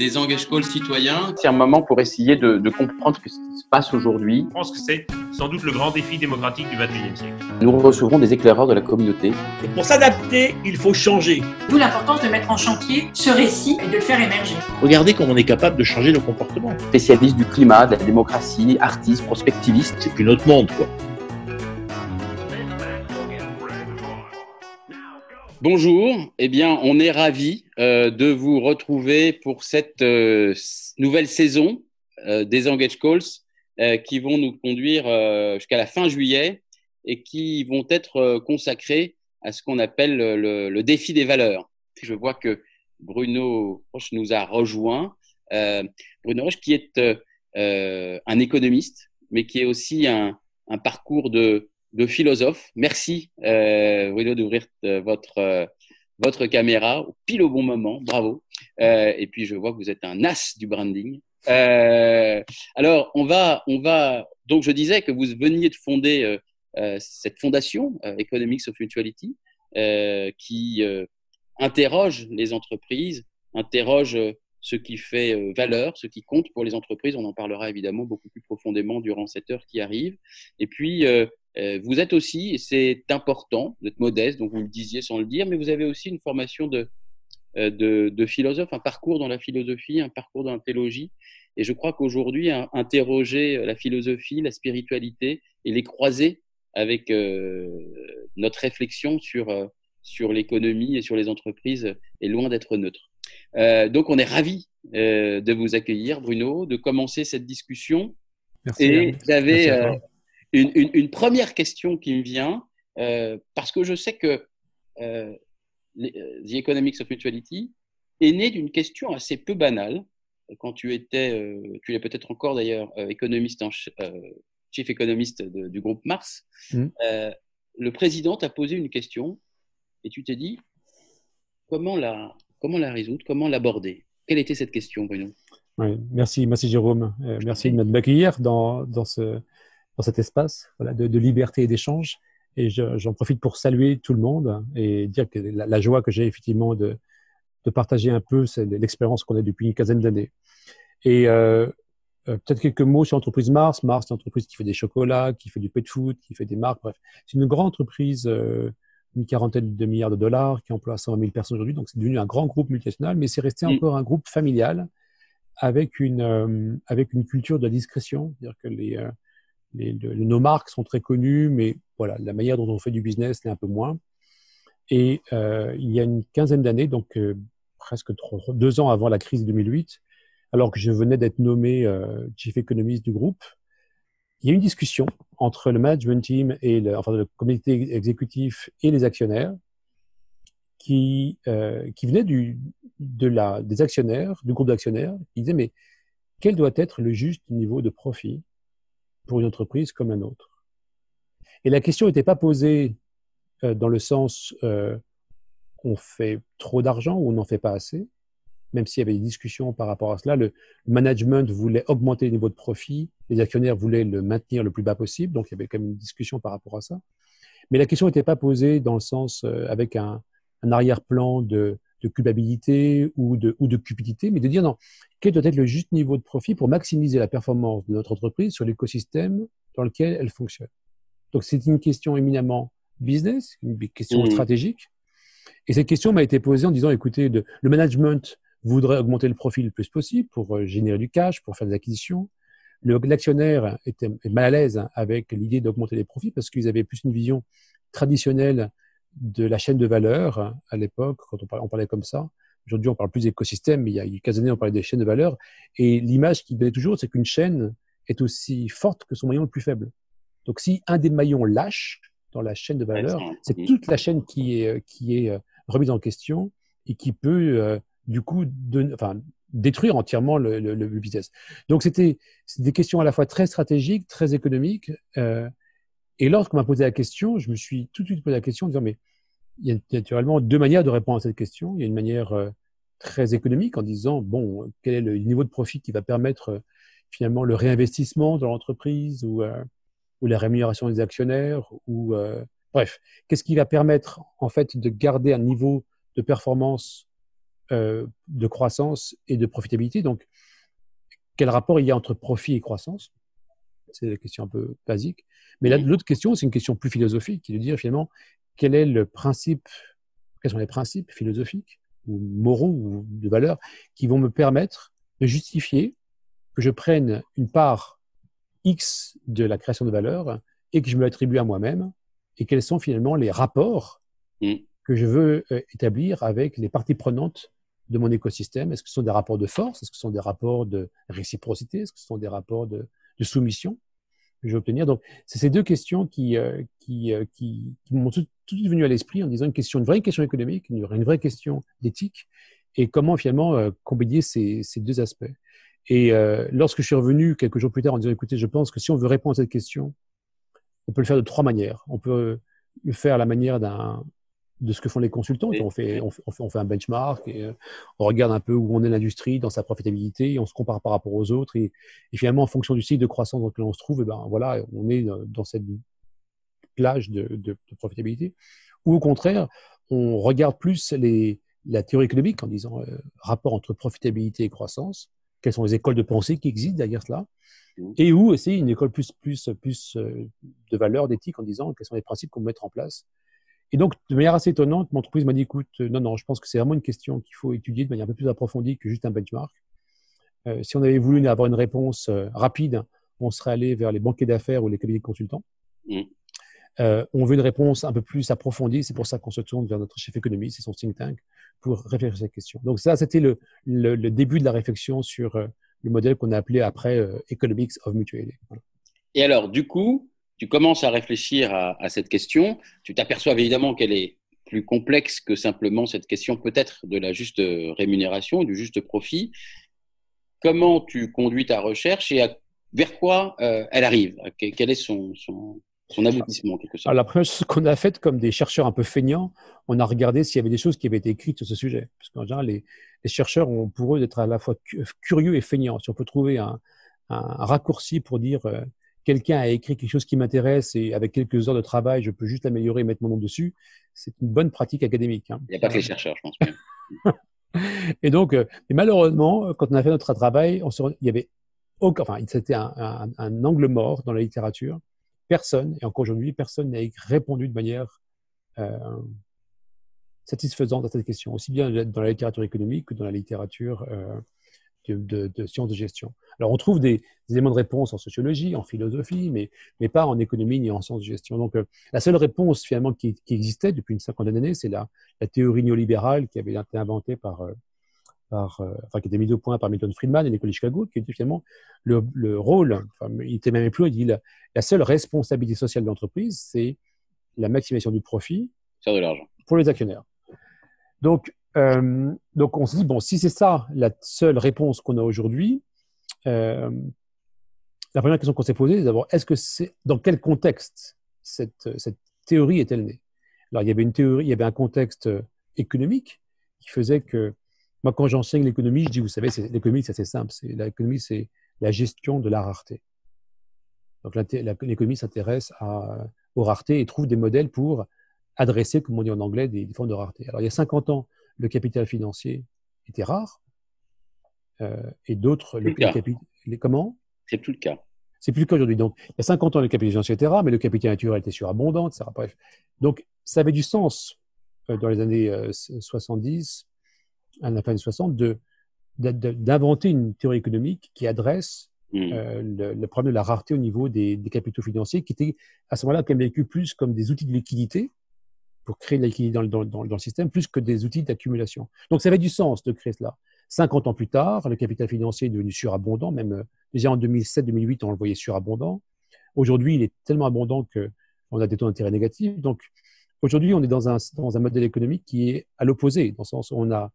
des engage calls citoyens. C'est un moment pour essayer de, comprendre ce qui se passe aujourd'hui. Je pense que c'est sans doute le grand défi démocratique du XXIe siècle. Nous recevrons des éclaireurs de la communauté. Et pour s'adapter, il faut changer. D'où l'importance de mettre en chantier ce récit et de le faire émerger. Regardez comment on est capable de changer nos comportements. Spécialistes du climat, de la démocratie, artistes, prospectivistes. C'est plus notre monde, quoi. Bonjour, eh bien, on est ravi euh, de vous retrouver pour cette euh, nouvelle saison euh, des Engage Calls qui vont nous conduire jusqu'à la fin juillet et qui vont être consacrés à ce qu'on appelle le, défi des valeurs. Je vois que Bruno Roche nous a rejoint. Bruno Roche qui est un économiste, mais qui est aussi un parcours de, de philosophe. Merci, euh, Bruno, d'ouvrir euh, votre, euh, votre caméra pile au bon moment. Bravo. Euh, et puis, je vois que vous êtes un as du branding. Euh, alors, on va, on va. Donc, je disais que vous veniez de fonder cette fondation, Economics of Mutuality, qui interroge les entreprises, interroge ce qui fait valeur, ce qui compte pour les entreprises. On en parlera évidemment beaucoup plus profondément durant cette heure qui arrive. Et puis, euh, vous êtes aussi, et c'est important d'être modeste, donc vous le disiez sans le dire, mais vous avez aussi une formation de, euh, de, philosophe, un parcours dans la philosophie, un parcours dans la théologie. Et je crois qu'aujourd'hui, interroger la philosophie, la spiritualité et les croiser avec euh, notre réflexion sur, sur l'économie et sur les entreprises est loin d'être neutre. donc, on est ravis de vous accueillir, Bruno, de commencer cette discussion. Merci. Et j'avais une, une, une, première question qui me vient, euh, parce que je sais que euh, euh, The Economics of Mutuality est né d'une question assez peu banale. Quand tu étais, euh, tu l'es peut-être encore d'ailleurs, économiste en, chief économiste du groupe Mars, mmh. le président t'a posé une question et tu t'es dit comment la, comment la résoudre, comment l'aborder? Quelle était cette question, Bruno? Oui, merci, merci Jérôme. merci de m'accueillir dans, dans ce, dans cet espace voilà, de, liberté et d'échange. Et j'en profite pour saluer tout le monde et dire que la, joie que j'ai effectivement de, de, partager un peu l'expérience qu'on a depuis une quinzaine d'années. Et euh, euh, peut-être quelques mots sur l'entreprise Mars. Mars, c'est une entreprise qui fait des chocolats, qui fait du pet food, qui fait des marques. Bref, c'est une grande entreprise, euh, une quarantaine de milliards de dollars, qui emploie 120 000 personnes aujourd'hui. Donc, c'est devenu un grand groupe multinational, mais c'est resté mm. encore un groupe familial avec une, euh, avec une culture de discrétion. C'est-à-dire que les, euh, nos marques sont très connues, mais voilà, la manière dont on fait du business l'est un peu moins. Et euh, il y a une quinzaine d'années, donc euh, presque deux ans avant la crise de 2008, alors que je venais d'être nommé euh, chief économiste du groupe, il y a eu une discussion entre le management team et le, enfin, le comité exécutif et les actionnaires qui, euh, qui venait du, de la, des actionnaires, du groupe d'actionnaires, qui disaient mais quel doit être le juste niveau de profit pour une entreprise comme un autre. Et la question n'était pas posée euh, dans le sens euh, on fait trop d'argent ou on n'en fait pas assez, même s'il y avait des discussions par rapport à cela. Le management voulait augmenter le niveau de profit, les actionnaires voulaient le maintenir le plus bas possible, donc il y avait quand même une discussion par rapport à ça. Mais la question n'était pas posée dans le sens euh, avec un, un arrière-plan de de culpabilité ou de, ou de cupidité, mais de dire non, quel doit être le juste niveau de profit pour maximiser la performance de notre entreprise sur l'écosystème dans lequel elle fonctionne? Donc c'est une question éminemment business, une question mmh. stratégique. Et cette question m'a été posée en disant, écoutez, le management voudrait augmenter le profit le plus possible pour euh, générer du cash, pour faire des acquisitions. L'actionnaire était mal à l'aise avec l'idée d'augmenter les profits parce qu'ils avaient plus une vision traditionnelle de la chaîne de valeur à l'époque, quand on parlait, comme ça. Aujourd'hui, on parle plus d'écosystème, mais il y a quelques années, on parlait des chaînes de valeur. Et l'image qui donnait toujours, c'est qu'une chaîne est aussi forte que son maillon le plus faible. Donc, si un des maillons lâche dans la chaîne de valeur, c'est toute la chaîne qui est, qui est euh, remise en question et qui peut, euh, du coup, enfin, détruire entièrement le, le, business. Donc, c'était des questions à la fois très stratégiques, très économiques. Euh, et lorsqu'on m'a posé la question, je me suis tout de suite posé la question en disant, mais il y a naturellement deux manières de répondre à cette question. Il y a une manière euh, très économique en disant, bon, quel est le niveau de profit qui va permettre euh, finalement le réinvestissement dans l'entreprise ou, euh, ou la rémunération des actionnaires ou bref, qu'est-ce qui va permettre en fait de garder un niveau de performance euh, de croissance et de profitabilité? Donc, quel rapport il y a entre profit et croissance? C'est la question un peu basique. Mais là, l'autre question, c'est une question plus philosophique, qui est de dire finalement quel est le principe, quels sont les principes philosophiques ou moraux ou de valeurs qui vont me permettre de justifier que je prenne une part X de la création de valeur et que je me l'attribue à moi-même et quels sont finalement les rapports Mm. que je veux euh, établir avec les parties prenantes de mon écosystème? Est-ce que ce sont des rapports de force? Est-ce que ce sont des rapports de réciprocité? Est-ce que ce sont des rapports de, de soumission que je veux obtenir Donc, c'est ces deux questions qui, euh, euh, qui, qui m'ont tout, de suite venu à l'esprit en disant une question, une vraie question économique, une, vraie question d'éthique, et comment finalement euh, combiner ces, ces deux aspects. Et lorsque je suis revenu quelques jours plus tard en disant, écoutez, je pense que si on veut répondre à cette question, on peut le faire de trois manières. On peut le faire à la manière d'un de ce que font les consultants. On, fait, on, fait, on fait- un benchmark, et, euh, on regarde un peu où on est l'industrie dans sa profitabilité, et on se compare par rapport aux autres. Et, et finalement, en fonction du cycle de croissance dans lequel on se trouve, eh ben, voilà, on est euh, dans cette plage de, de- de profitabilité. Ou au contraire, on regarde plus les, la théorie économique en disant euh, rapport entre profitabilité et croissance, quelles sont les écoles de pensée qui existent derrière cela, Mhm. et où c'est une école plus, plus, plus de valeur, d'éthique, en disant quels sont les principes qu'on peut mettre en place. Et donc, de manière assez étonnante, mon entreprise m'a dit, écoute, euh, non, non, je pense que c'est vraiment une question qu'il faut étudier de manière un peu plus approfondie que juste un benchmark. Euh, si on avait voulu avoir une réponse euh, rapide, on serait allé vers les banquiers d'affaires ou les cabinets de consultants. Euh, on veut une réponse un peu plus approfondie, c'est pour ça qu'on se tourne vers notre chef économiste et son think tank pour réfléchir à cette question. Donc ça, c'était le, le, le début de la réflexion sur le modèle qu'on a appelé après Economics of Mutuality. Voilà. Et alors, du coup, tu commences à réfléchir à, cette question. Tu t'aperçois évidemment qu'elle est plus complexe que simplement cette question peut-être de la juste rémunération, du juste profit. Comment tu conduis ta recherche et vers quoi euh, elle arrive? Que- Quel est son, son, aboutissement en quelque sorte? Alors, la première chose qu'on a faite, comme des chercheurs un peu feignants, on a regardé s'il y avait des choses qui avaient été écrites sur ce sujet. Parce qu'en général, les, chercheurs ont pour eux d'être à la fois cu- curieux et feignants. Si on peut trouver un raccourci pour dire euh, quelqu'un a écrit quelque chose qui m'intéresse et avec quelques heures de travail, je peux juste l'améliorer et mettre mon nom dessus, c'est une bonne pratique académique. hein. Il n'y a pas que les chercheurs, je pense. Et donc, euh, et malheureusement, quand on a fait notre travail, on se, il y avait aucun, enfin, c'était un, un- un angle mort dans la littérature. Personne, et encore aujourd'hui, personne n'a répondu de manière euh, satisfaisante à cette question, aussi bien dans la littérature économique que dans la littérature euh, de, de- de sciences de gestion. Alors, on trouve des, des éléments de réponse en sociologie, en philosophie, mais, mais pas en économie ni en sciences de gestion. Donc, euh, la seule réponse finalement qui, qui existait depuis une cinquantaine d'années, c'est la, la théorie néolibérale qui avait été inventée par, euh, par euh, enfin, qui était mise au point par Milton Friedman et l'école de Chicago, qui était finalement le, le rôle, enfin, il était même plus, il dit la, la seule responsabilité sociale de l'entreprise, c'est la maximisation du profit Faire de l'argent. pour les actionnaires. Donc, euh, donc on se dit, bon, si c'est ça la seule réponse qu'on a aujourd'hui, euh, la première question qu'on s'est posée, c'est d'abord, est-ce que c'est dans quel contexte cette, théorie est-elle née? Alors, il y avait une théorie, il y avait un contexte euh, économique qui faisait que, moi, quand j'enseigne l'économie, je dis, vous savez, l'économie, c'est assez simple. C'est, l'économie, c'est la gestion de la rareté. Donc, l'économie s'intéresse aux raretés et trouve des modèles pour adresser, comme on dit en anglais, des, des formes de rareté. Alors, il y a 50 ans, le capital financier était rare, euh, et d'autres, le, le capi- les- comment? C'est plus le cas. c'est plus le cas aujourd'hui. Donc, il y a 50 ans, le capital financier était rare, mais le capital naturel était surabondant, etc. Bref. Donc, ça avait du sens euh, dans les années euh, 70, à la fin des 60, de, de- de- d'inventer une théorie économique qui adresse Hmm. euh, le, le problème de la rareté au niveau des, des capitaux financiers, qui étaient à ce moment-là quand même vécu plus comme des outils de liquidité pour créer de liquidité dans dans, le système, plus que des outils d'accumulation. Donc, ça avait du sens de créer cela. 50 ans plus tard, le capital financier est devenu surabondant, même euh, déjà en 2007-2008, on le voyait surabondant. Aujourd'hui, il est tellement abondant qu'on a des taux d'intérêt négatifs. Donc, aujourd'hui, on est dans un, dans un modèle économique qui est à l'opposé, dans le sens où on a,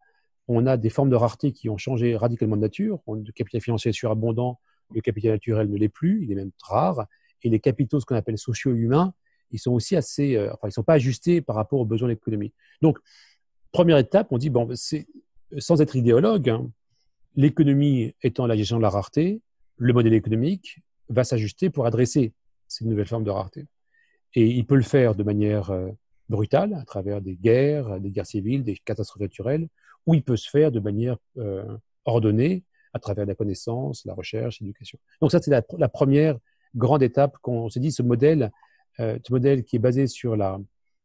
on a des formes de rareté qui ont changé radicalement de nature. Le capital financier est surabondant, le capital naturel ne l'est plus, il est même rare. Et les capitaux, ce qu'on appelle sociaux humains, ils sont aussi assez, euh, enfin, ils sont pas ajustés par rapport aux besoins de l'économie. Donc, première étape, on dit, bon, c'est, sans être idéologue, hein, l'économie étant la gestion de la rareté, le modèle économique va s'ajuster pour adresser ces nouvelles formes de rareté. Et il peut le faire de manière euh, brutale, à travers des guerres, des guerres civiles, des catastrophes naturelles, ou il peut se faire de manière euh, ordonnée, à travers la connaissance, la recherche, l'éducation. Donc ça, c'est la, la, première grande étape qu'on s'est dit, ce modèle, euh, ce modèle qui est basé sur la,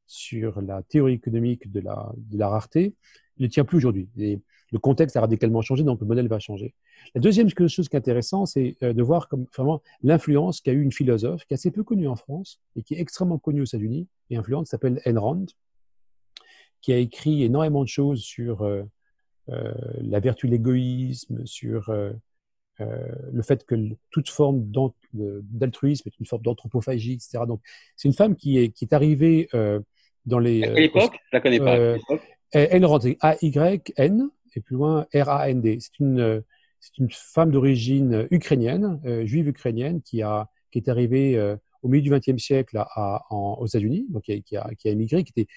sur la théorie économique de la, de la rareté, ne tient plus aujourd'hui. Le contexte a radicalement changé, donc le modèle va changer. La deuxième chose qui est intéressante, c'est euh, de voir vraiment l'influence qu'a eu une philosophe qui est assez peu connue en France et qui est extrêmement connue aux États-Unis et influente, qui s'appelle Ayn Rand, qui a écrit énormément de choses sur euh, la vertu de l'égoïsme, sur le fait que toute forme d'altruisme est une forme d'anthropophagie, etc. Donc, c'est une femme qui est, qui est arrivée dans les. À quelle époque Je la connais pas. Ayn Rand, A-Y-N, et plus loin R-A-N-D. C'est une, c'est une femme d'origine ukrainienne, euh, juive ukrainienne, qui, a, qui est arrivée euh, au milieu du XXe siècle à, en, aux États-Unis, donc qui a, qui, a, qui a, émigré, qui était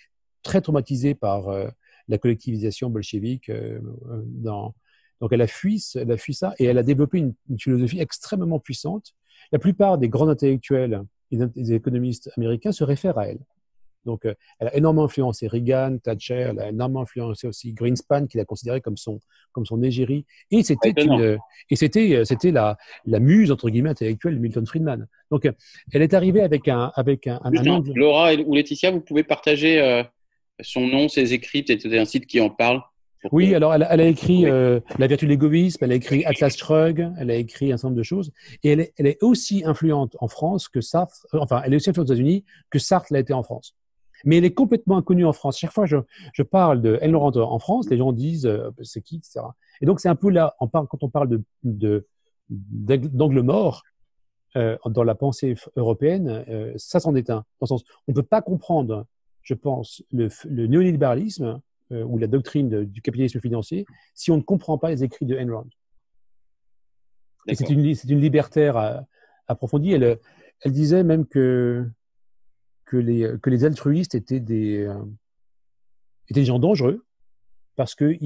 très traumatisée par euh, la collectivisation bolchevique. Dans... Donc elle a, fui, elle a fui ça et elle a développé une, une philosophie extrêmement puissante. La plupart des grands intellectuels et des économistes américains se réfèrent à elle. Donc, euh, elle a énormément influencé Reagan, Thatcher, elle a énormément influencé aussi Greenspan, qu'il a considéré comme son, comme son égérie. Et c'était une, et c'était, euh, c'était la, la muse, entre guillemets, intellectuelle de Milton Friedman. Donc, euh, elle est arrivée avec un, avec un, un, angle... Laura ou Laetitia, vous pouvez partager son nom, ses écrits, peut-être un site qui en parle? Oui, alors elle, elle, a écrit euh, La vertu de l'égoïsme, elle a écrit Atlas Shrugged, elle a écrit un certain nombre de choses. Et elle est, elle est aussi influente en France que Sartre, enfin, elle est aussi influente aux États-Unis que Sartre l'a été en France mais elle est complètement inconnue en France. Chaque fois que je, je parle de Ellen Laurent en France, les gens disent euh, c'est qui, etc. Et donc c'est un peu là, on parle, quand on parle de, de d'angle mort euh, dans la pensée européenne, euh, ça s'en est un. Dans le sens, on ne peut pas comprendre, je pense, le, le néolibéralisme euh, ou la doctrine du capitalisme financier si on ne comprend pas les écrits de Enron. Et c'est une, c'est une libertaire euh, approfondie. Elle, elle disait même que que les, que les altruistes étaient des, euh, étaient des gens dangereux parce qu'ils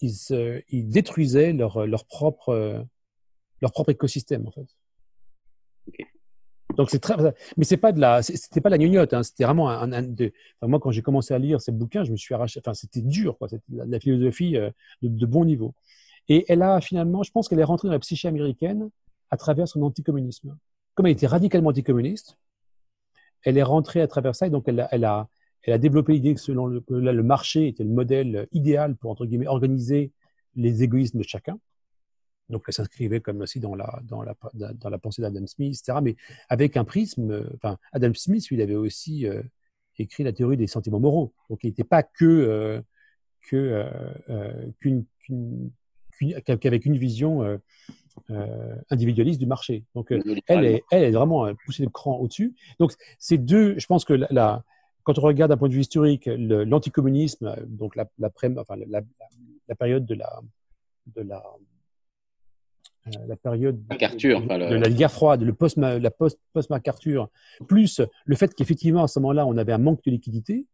ils, ils détruisaient leur, leur, propre, leur propre écosystème, en fait. Donc c'est très, mais c'est pas de la, c'était pas la gnognotte, hein, c'était vraiment un, de, moi quand j'ai commencé à lire ces bouquins, je me suis arraché, enfin c'était dur, quoi, c'était la, la, philosophie euh, de, de, bon niveau. Et elle a finalement, je pense qu'elle est rentrée dans la psyché américaine à travers son anticommunisme. Comme elle était radicalement anticommuniste, elle est rentrée à travers ça et donc elle a, elle a, elle a développé l'idée que selon le, là, le marché était le modèle idéal pour entre guillemets organiser les égoïsmes de chacun. Donc elle s'inscrivait comme aussi dans la, dans la, dans la pensée d'Adam Smith, etc. Mais avec un prisme, enfin Adam Smith, lui, il avait aussi euh, écrit la théorie des sentiments moraux. Donc il n'était pas que, euh, que euh, euh qu'une, qu'avec une vision euh, euh, individualiste du marché. Donc, euh, elle, est, elle est vraiment poussée le cran au-dessus. Donc, ces deux, je pense que la, quand on regarde d'un point de vue historique l'anticommunisme, donc la, la, enfin, la, la, période de la, de la, la période MacArthur, de, de, la guerre froide, le post, la post, post MacArthur, plus le fait qu'effectivement à ce moment-là on avait un manque de liquidité,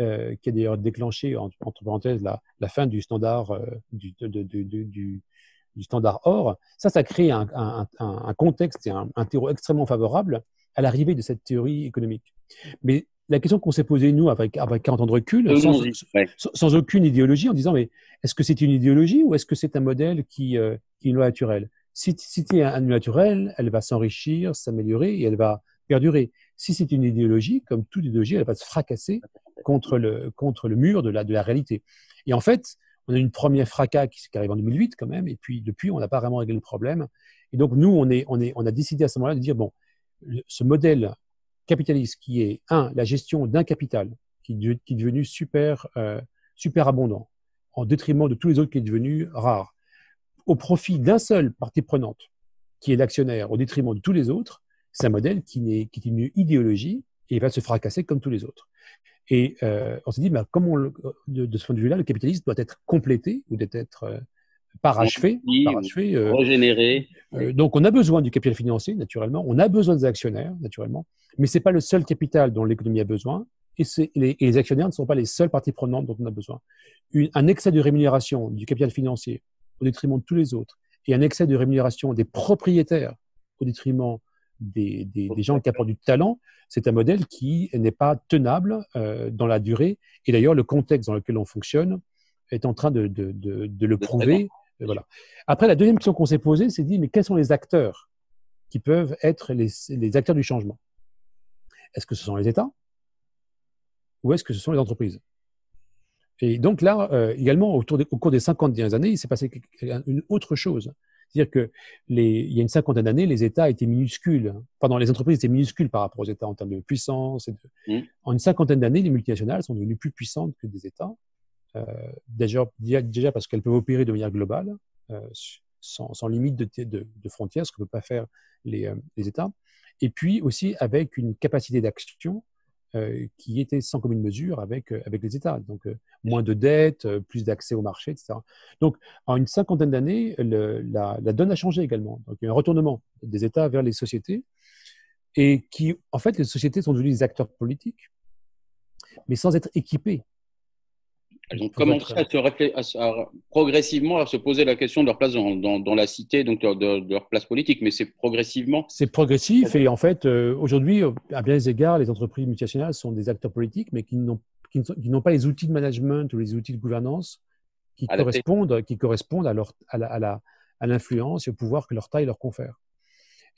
euh, qui a d'ailleurs déclenché entre, parenthèses la, la, fin du standard euh, du, de, du, du standard or, ça, ça crée un, un, un contexte et un, un, terreau extrêmement favorable à l'arrivée de cette théorie économique. Mais la question qu'on s'est posée, nous, avec, avec 40 ans de recul, sans, ouais. sans, aucune idéologie, en disant, mais est-ce que c'est une idéologie ou est-ce que c'est un modèle qui, euh, qui est une loi naturelle? Si, si c'est un, une loi naturelle, elle va s'enrichir, s'améliorer et elle va perdurer. Si c'est une idéologie, comme toute idéologie, elle va se fracasser contre le, contre le mur de la, de la réalité. Et en fait, on a eu une première fracas qui, qui, arrive en 2008 quand même, et puis depuis, on n'a pas vraiment réglé le problème. Et donc, nous, on, est, on, est, on a décidé à ce moment-là de dire, bon, ce modèle capitaliste qui est, un, la gestion d'un capital qui, est devenu super, euh, super abondant, en détriment de tous les autres qui est devenu rare, au profit d'un seul partie prenante, qui est l'actionnaire, au détriment de tous les autres, c'est un modèle qui, est, qui est une idéologie et va se fracasser comme tous les autres. Et euh, on s'est dit, bah, comment de, de, ce point de vue-là, le capitalisme doit être complété ou doit être euh, parachevé, parachevé euh, régénéré. Euh, donc, on a besoin du capital financier, naturellement. On a besoin des actionnaires, naturellement. Mais c'est pas le seul capital dont l'économie a besoin. Et, les, et, les, actionnaires ne sont pas les seules parties prenantes dont on a besoin. Une, un excès de rémunération du capital financier au détriment de tous les autres et un excès de rémunération des propriétaires au détriment des, des, des gens qui apportent du talent, c'est un modèle qui n'est pas tenable euh, dans la durée. Et d'ailleurs, le contexte dans lequel on fonctionne est en train de, de, de, de le prouver. Voilà. Après, la deuxième question qu'on s'est posée, c'est dit, mais quels sont les acteurs qui peuvent être les, les acteurs du changement? Est-ce que ce sont les États? Ou est-ce que ce sont les entreprises? Et donc là, euh, également, autour des, au cours des 50 dernières années, il s'est passé une autre chose. C'est-à-dire que les, il y a une cinquantaine d'années, les États étaient minuscules. Pardon, les entreprises étaient minuscules par rapport aux États en termes de puissance. Et de... Mm. En une cinquantaine d'années, les multinationales sont devenues plus puissantes que des États. Euh, déjà, déjà parce qu'elles peuvent opérer de manière globale, euh, sans, sans, limite de, de, frontières, ce que ne peuvent pas faire les, euh, les, États. Et puis aussi avec une capacité d'action qui était sans commune mesure avec, avec les États. Donc, moins de dettes, plus d'accès au marché, etc. Donc, en une cinquantaine d'années, la, la, donne a changé également. Donc, il y a un retournement des États vers les sociétés et qui, en fait, les sociétés sont devenues des acteurs politiques, mais sans être équipés elles ont commencé à, se à, à, progressivement à se poser la question de leur place dans, dans, dans la cité, donc de, de, de, leur place politique, mais c'est progressivement. C'est progressif et en fait, euh, aujourd'hui, à bien des égards, les entreprises multinationales sont des acteurs politiques, mais qui n'ont qui n'ont pas les outils de management ou les outils de gouvernance qui correspondent, qui correspondent à, leur, à, la, à, la, à l'influence et au pouvoir que leur taille leur confère.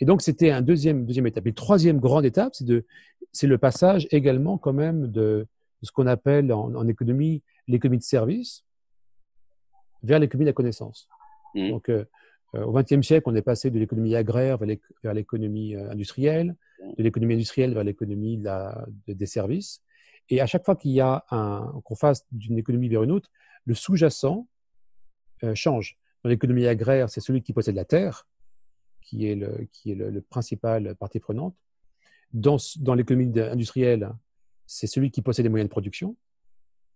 Et donc, c'était un deuxième, deuxième étape. Et troisième grande étape, c'est, de, c'est le passage également quand même de, de ce qu'on appelle en, en économie l'économie de service vers l'économie de la connaissance. Mmh. Donc, euh, au XXe siècle, on est passé de l'économie agraire vers l'économie euh, industrielle, de l'économie industrielle vers l'économie de de, des services. Et à chaque fois qu'il y a un, qu'on fasse d'une économie vers une autre, le sous-jacent euh, change. Dans l'économie agraire, c'est celui qui possède la terre, qui est le, qui est le, le principal partie prenante. Dans, dans l'économie industrielle, c'est celui qui possède les moyens de production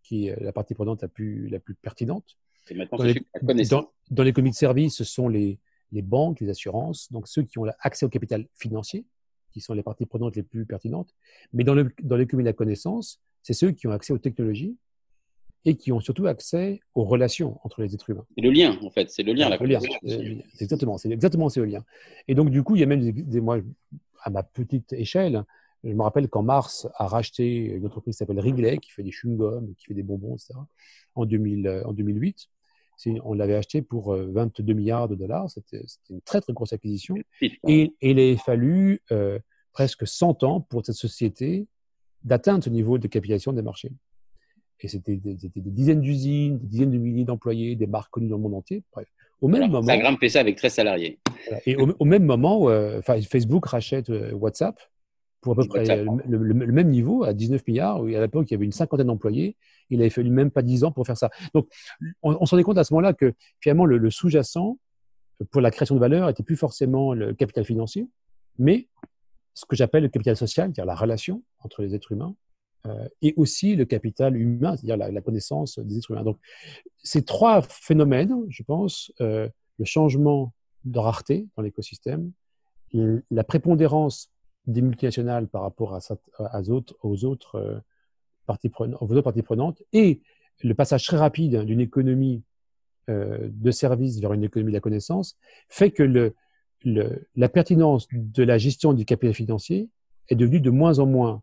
qui est la partie prenante la plus, la plus pertinente. Dans les, dans, dans l'économie de service, ce sont les, les banques, les assurances, donc ceux qui ont accès au capital financier, qui sont les parties prenantes les plus pertinentes. Mais dans, le, dans l'économie de la connaissance, c'est ceux qui ont accès aux technologies et qui ont surtout accès aux relations entre les êtres humains. C'est le lien, en fait. C'est le lien, la le lien. C'est exactement, c'est exactement c'est le lien. Et donc, du coup, il y a même des, des, moi, à ma petite échelle, je me rappelle quand Mars a racheté une entreprise qui s'appelle Wrigley, qui fait des chewing-gums, qui fait des bonbons, etc., en, 2000, euh, en 2008. On l'avait acheté pour 22 euh, milliards de dollars. C'était une très, très grosse acquisition. Et, et il a fallu euh, presque 100 ans pour cette société d'atteindre ce niveau de capitalisation des marchés. Et c'était des, des, dizaines d'usines, des dizaines de milliers d'employés, des marques connues dans le monde entier. Bref. Au même moment, ça a grimpé ça avec 13 salariés. Et au, au même moment, euh, Facebook rachète WhatsApp pour à peu près le, le, le, même niveau, à 19 milliards, où à l'époque, il y avait une cinquantaine d'employés. Il avait fallu même pas 10 ans pour faire ça. Donc, on, on s'en est compte à ce moment-là que finalement, le, sous-jacent pour la création de valeur était plus forcément le capital financier, mais ce que j'appelle le capital social, c'est-à-dire la relation entre les êtres humains, euh, et aussi le capital humain, c'est-à-dire la, la, connaissance des êtres humains. Donc, ces trois phénomènes, je pense, euh, le changement de rareté dans l'écosystème, la prépondérance des multinationales par rapport à, à, autres, aux autres, euh, parties prenantes, aux autres parties prenantes et le passage très rapide d'une économie euh, de services vers une économie de la connaissance fait que le, la pertinence de la gestion du capital financier est devenue de moins en moins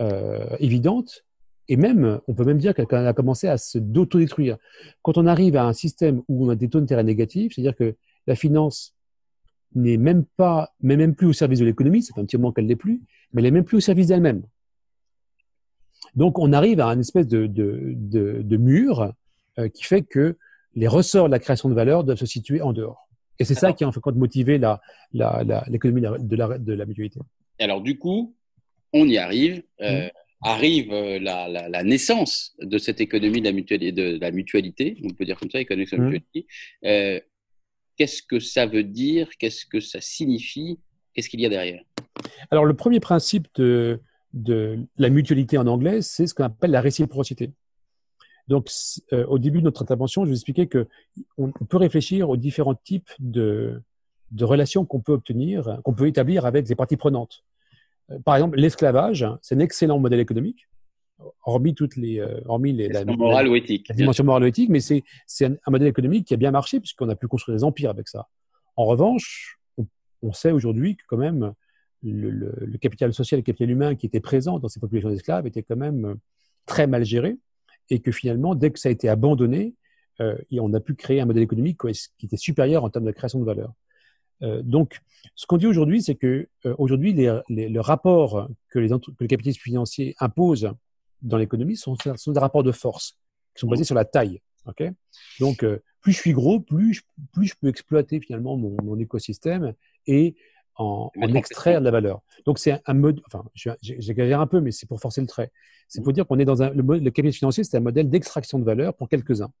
euh, évidente et même, on peut même dire qu'elle a commencé à se d'autodétruire. Quand on arrive à un système où on a des taux d'intérêt négatifs, c'est-à-dire que la finance n'est même pas, mais même plus au service de l'économie, c'est un petit moment qu'elle n'est plus, mais elle n'est même plus au service d'elle-même. Donc on arrive à un espèce de, de, de, de mur euh, qui fait que les ressorts de la création de valeur doivent se situer en dehors. Et c'est ça qui a en fait motivé la, la, la, l'économie de la, de la mutualité. Alors du coup, on y arrive. Euh, mmh. Arrive euh, la, la, la, naissance de cette économie de la mutualité, de la mutualité on peut dire comme ça, économie de la mutualité. Mmh. Euh, Qu'est-ce que ça veut dire? Qu'est-ce que ça signifie? Qu'est-ce qu'il y a derrière? Alors, le premier principe de, la mutualité en anglais, c'est ce qu'on appelle la réciprocité. Donc, euh, au début de notre intervention, je vous expliquais que on peut réfléchir aux différents types de, de relations qu'on peut obtenir, qu'on peut établir avec les parties prenantes. Euh, par exemple, l'esclavage, c'est un excellent modèle économique hormis toutes les, euh, hormis les, la, morale la, ou éthique. La dimension morale ou éthique, mais c'est, c'est un, un, modèle économique qui a bien marché puisqu'on a pu construire des empires avec ça. En revanche, on, on sait aujourd'hui que quand même le, le, le, capital social et le capital humain qui était présent dans ces populations d'esclaves était quand même euh, très mal géré et que finalement, dès que ça a été abandonné, euh, on a pu créer un modèle économique qui était supérieur en termes de création de valeur. Euh, donc, ce qu'on dit aujourd'hui, c'est que euh, aujourd'hui, les, les, le rapport que, les que le capitalisme financier impose dans l'économie sont, sont, des rapports de force qui sont basés sur la taille. Donc, euh, plus je suis gros, plus je, plus je peux exploiter finalement mon, mon écosystème et en, en extraire de la valeur. Donc, c'est un, un mode, enfin, j'exagère un peu, mais c'est pour forcer le trait. C'est pour dire qu'on est dans un, le, le capitalisme financier, c'est un modèle d'extraction de valeur pour quelques-uns.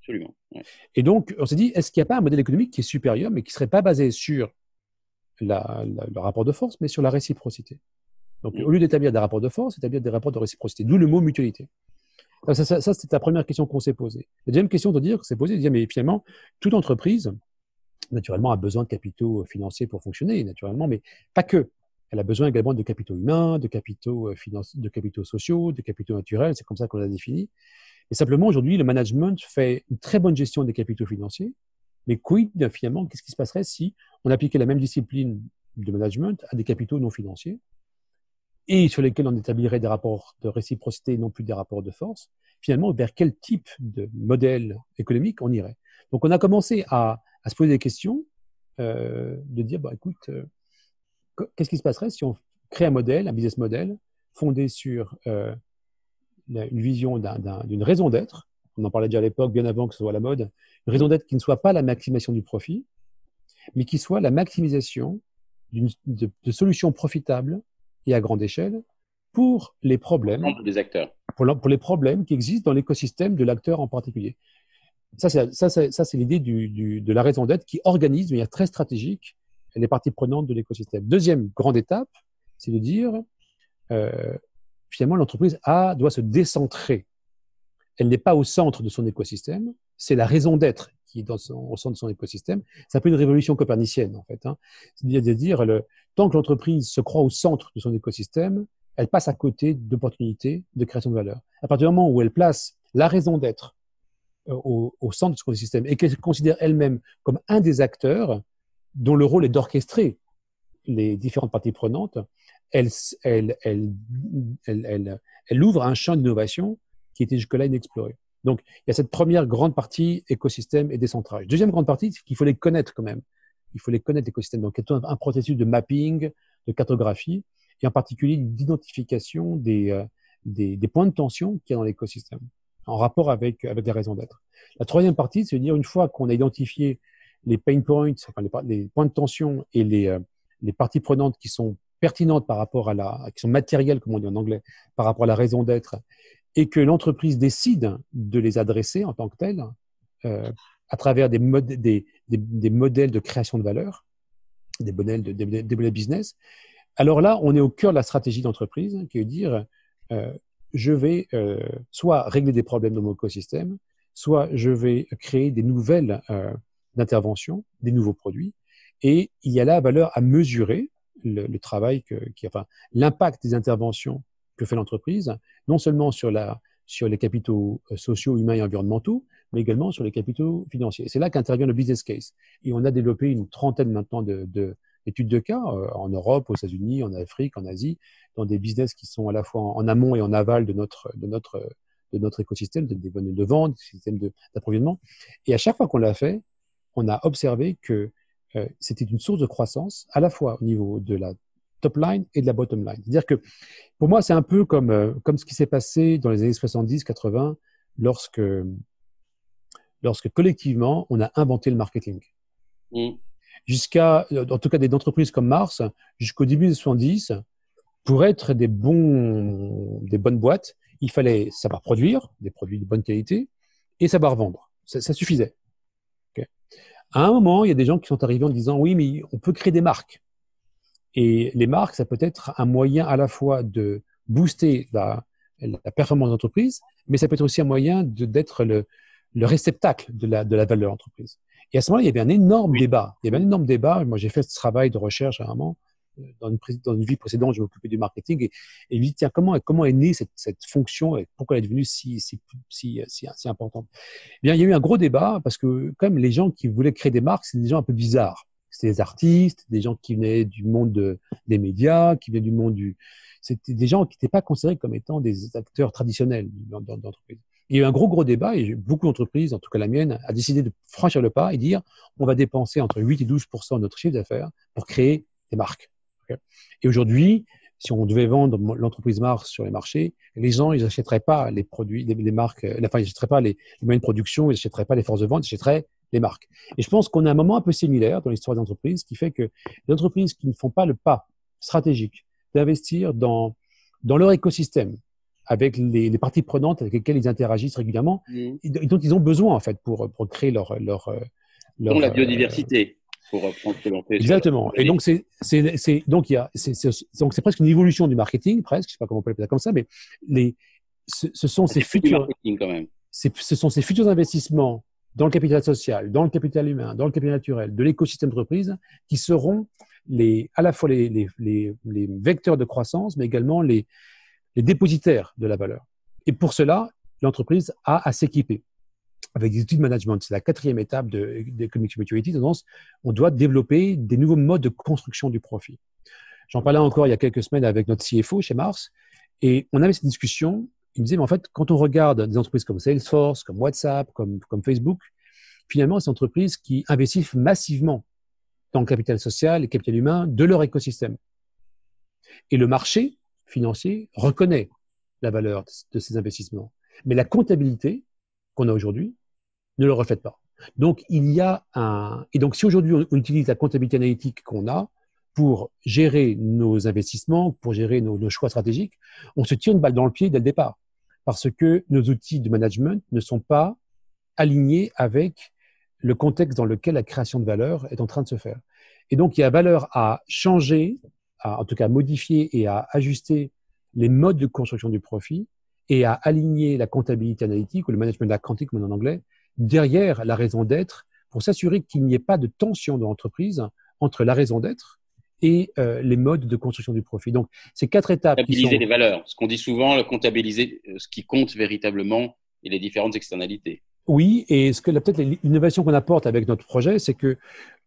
Absolument. Ouais. Et donc, on s'est dit, est-ce qu'il n'y a pas un modèle économique qui est supérieur, mais qui ne serait pas basé sur la, la, le rapport de force, mais sur la réciprocité? Donc, mmh. au lieu d'établir des rapports de force, établir des rapports de réciprocité, d'où le mot mutualité. Ça, ça, ça c'est la première question qu'on s'est posée. La deuxième question de dire, c'est posée, de dire, mais finalement, toute entreprise, naturellement, a besoin de capitaux financiers pour fonctionner, naturellement, mais pas que. Elle a besoin également de capitaux humains, de capitaux, financiers, de capitaux sociaux, de capitaux naturels, c'est comme ça qu'on l'a défini. Et simplement, aujourd'hui, le management fait une très bonne gestion des capitaux financiers, mais quid, finalement, qu'est-ce qui se passerait si on appliquait la même discipline de management à des capitaux non financiers? Et sur lesquels on établirait des rapports de réciprocité et non plus des rapports de force, finalement, vers quel type de modèle économique on irait. Donc, on a commencé à, à se poser des questions, euh, de dire, bah, écoute, euh, qu'est-ce qui se passerait si on crée un modèle, un business model, fondé sur euh, une vision d'une un, raison d'être, on en parlait déjà à l'époque, bien avant que ce soit la mode, une raison d'être qui ne soit pas la maximisation du profit, mais qui soit la maximisation de, de solutions profitables et à grande échelle pour les problèmes des acteurs. Pour, pour les problèmes qui existent dans l'écosystème de l'acteur en particulier. Ça, c'est ça, ça, l'idée du, du, de la raison d'être qui organise de manière très stratégique les parties prenantes de l'écosystème. Deuxième grande étape, c'est de dire, euh, finalement, l'entreprise A doit se décentrer. Elle n'est pas au centre de son écosystème, c'est la raison d'être qui dans son, au centre de son écosystème. C'est un peu une révolution copernicienne, en fait. Hein. C'est-à-dire le, tant que l'entreprise se croit au centre de son écosystème, elle passe à côté d'opportunités de création de valeur. À partir du moment où elle place la raison d'être euh, au, centre de son écosystème et qu'elle considère elle-même comme un des acteurs dont le rôle est d'orchestrer les différentes parties prenantes, elle, elle ouvre un champ d'innovation qui était jusque-là inexploré. Donc, il y a cette première grande partie écosystème et décentrage. Deuxième grande partie, c'est qu'il faut les connaître quand même. Il faut les connaître, l'écosystème. Donc, il y a un processus de mapping, de cartographie, et en particulier d'identification des, euh, des, des, points de tension qu'il y a dans l'écosystème, en rapport avec, avec les raisons d'être. La troisième partie, c'est de dire, une fois qu'on a identifié les pain points, enfin les, les, points de tension et les, euh, les parties prenantes qui sont pertinentes par rapport à la, qui sont matérielles, comme on dit en anglais, par rapport à la raison d'être, et que l'entreprise décide de les adresser en tant que telles, euh, à travers des, des, des, des, modèles de création de valeur, des modèles de des, modèles business, alors là, on est au cœur de la stratégie d'entreprise, qui de dire, euh, je vais euh, soit régler des problèmes dans mon écosystème, soit je vais créer des nouvelles euh, d'intervention, des nouveaux produits. Et il y a là la valeur à mesurer le, le travail, que, enfin, l'impact des interventions que fait l'entreprise, non seulement sur, la, sur les capitaux euh, sociaux, humains et environnementaux, mais également sur les capitaux financiers. C'est là qu'intervient le business case. Et on a développé une trentaine maintenant de, de d'études de cas euh, en Europe, aux États-Unis, en Afrique, en Asie, dans des business qui sont à la fois en, en amont et en aval de notre, de notre, de notre écosystème, des bonnes de vente, des systèmes d'approvisionnement. Et à chaque fois qu'on l'a fait, on a observé que euh, c'était une source de croissance à la fois au niveau de la top line et de la bottom line. C'est-à-dire que pour moi, c'est un peu comme, euh, comme ce qui s'est passé dans les années 70-80 lorsque, lorsque collectivement, on a inventé le marketing. Mm. Jusqu'à, en tout cas, des entreprises comme Mars, jusqu'au début des 70, pour être des, bons, des bonnes boîtes, il fallait savoir produire des produits de bonne qualité et savoir vendre. Ça, ça suffisait. Okay. À un moment, il y a des gens qui sont arrivés en disant oui, mais on peut créer des marques. Et les marques, ça peut être un moyen à la fois de booster la, la performance d'entreprise, mais ça peut être aussi un moyen d'être le, le, réceptacle de la, de la valeur d'entreprise. Et à ce moment-là, il y avait un énorme oui. débat. Il y avait un énorme débat. Moi, j'ai fait ce travail de recherche à un moment. Dans une, dans une vie précédente, je m'occupais du marketing et, et je me dis, tiens, comment, comment est née cette, cette fonction et pourquoi elle est devenue si, si, si, si, si importante? Eh bien, Il y a eu un gros débat parce que, comme les gens qui voulaient créer des marques, c'est des gens un peu bizarres C'était des artistes, des gens qui venaient du monde de- des médias, qui venaient du monde du. C'était des gens qui n'étaient pas considérés comme étant des acteurs traditionnels d'entreprise. Il y a eu un gros, gros débat et beaucoup d'entreprises, en tout cas la mienne, a décidé de franchir le pas et dire on va dépenser entre 8 et 12 de notre chiffre d'affaires pour créer des marques. Et aujourd'hui, si on devait vendre l'entreprise Mars sur les marchés, les gens, ils n'achèteraient pas les produits, les, les marques, euh, enfin, ils n'achèteraient pas les, les moyens de production, ils n'achèteraient pas les forces de vente, ils achèteraient les marques. Et je pense qu'on a un moment un peu similaire dans l'histoire des entreprises qui fait que les entreprises qui ne font pas le pas stratégique d'investir dans, dans leur écosystème avec les, les parties prenantes avec lesquelles ils interagissent régulièrement et dont ils ont besoin en fait pour, pour créer leur, leur, euh, leur Dont la euh, biodiversité, pour reprendre ce que l'on fait. Exactement. Et donc c'est c'est donc il y a c'est donc c'est presque une évolution du marketing presque, je sais pas comment on peut l'appeler ça comme ça, mais les ce, ce sont ces c'est du futurs quand même. ce sont ces futurs investissements dans le capital social, dans le capital humain, dans le capital naturel, de l'écosystème d'entreprise, qui seront les, à la fois les, vecteurs de croissance, mais également les, dépositaires de la valeur. Et pour cela, l'entreprise a à s'équiper avec des outils de management. C'est la quatrième étape de, de Maturity. Tendance, on doit développer des nouveaux modes de construction du profit. J'en parlais encore il y a quelques semaines avec notre CFO chez Mars, et on avait cette discussion il me disait, mais en fait, quand on regarde des entreprises comme Salesforce, comme WhatsApp, comme, comme Facebook, finalement, c'est des entreprises qui investissent massivement dans le capital social et le capital humain de leur écosystème. Et le marché financier reconnaît la valeur de ces investissements. Mais la comptabilité qu'on a aujourd'hui ne le reflète pas. Donc, il y a un. Et donc, si aujourd'hui on on utilise la comptabilité analytique qu'on a pour gérer nos investissements, pour gérer nos, nos choix stratégiques, on se tire une balle dans le pied dès le départ parce que nos outils de management ne sont pas alignés avec le contexte dans lequel la création de valeur est en train de se faire. Et donc, il y a valeur à changer, à, en tout cas modifier et à ajuster les modes de construction du profit et à aligner la comptabilité analytique ou le management accounting, comme on en anglais, derrière la raison d'être pour s'assurer qu'il n'y ait pas de tension dans l'entreprise entre la raison d'être et euh, les modes de construction du profit. Donc, ces quatre étapes qui Comptabiliser sont... les valeurs. Ce qu'on dit souvent, le comptabiliser euh, ce qui compte véritablement et les différentes externalités. Oui, et ce que peut-être l'innovation qu'on apporte avec notre projet, c'est que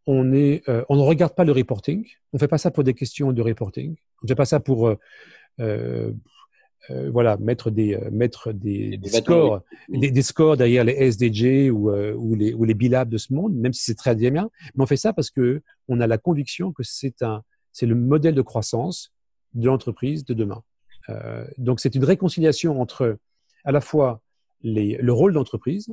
on est, euh, on ne regarde pas le reporting. On ne fait pas ça pour des questions de reporting. On ne fait pas ça pour, euh, euh, voilà, mettre des, euh, mettre des, Des scores, oui. des, des scores derrière les SDG ou, euh, ou les, ou les BILAB de ce monde, même si c'est très bien. Mais on fait ça parce que on a la conviction que c'est un, c'est le modèle de croissance de l'entreprise de demain. Euh, donc c'est une réconciliation entre à la fois les, le rôle d'entreprise.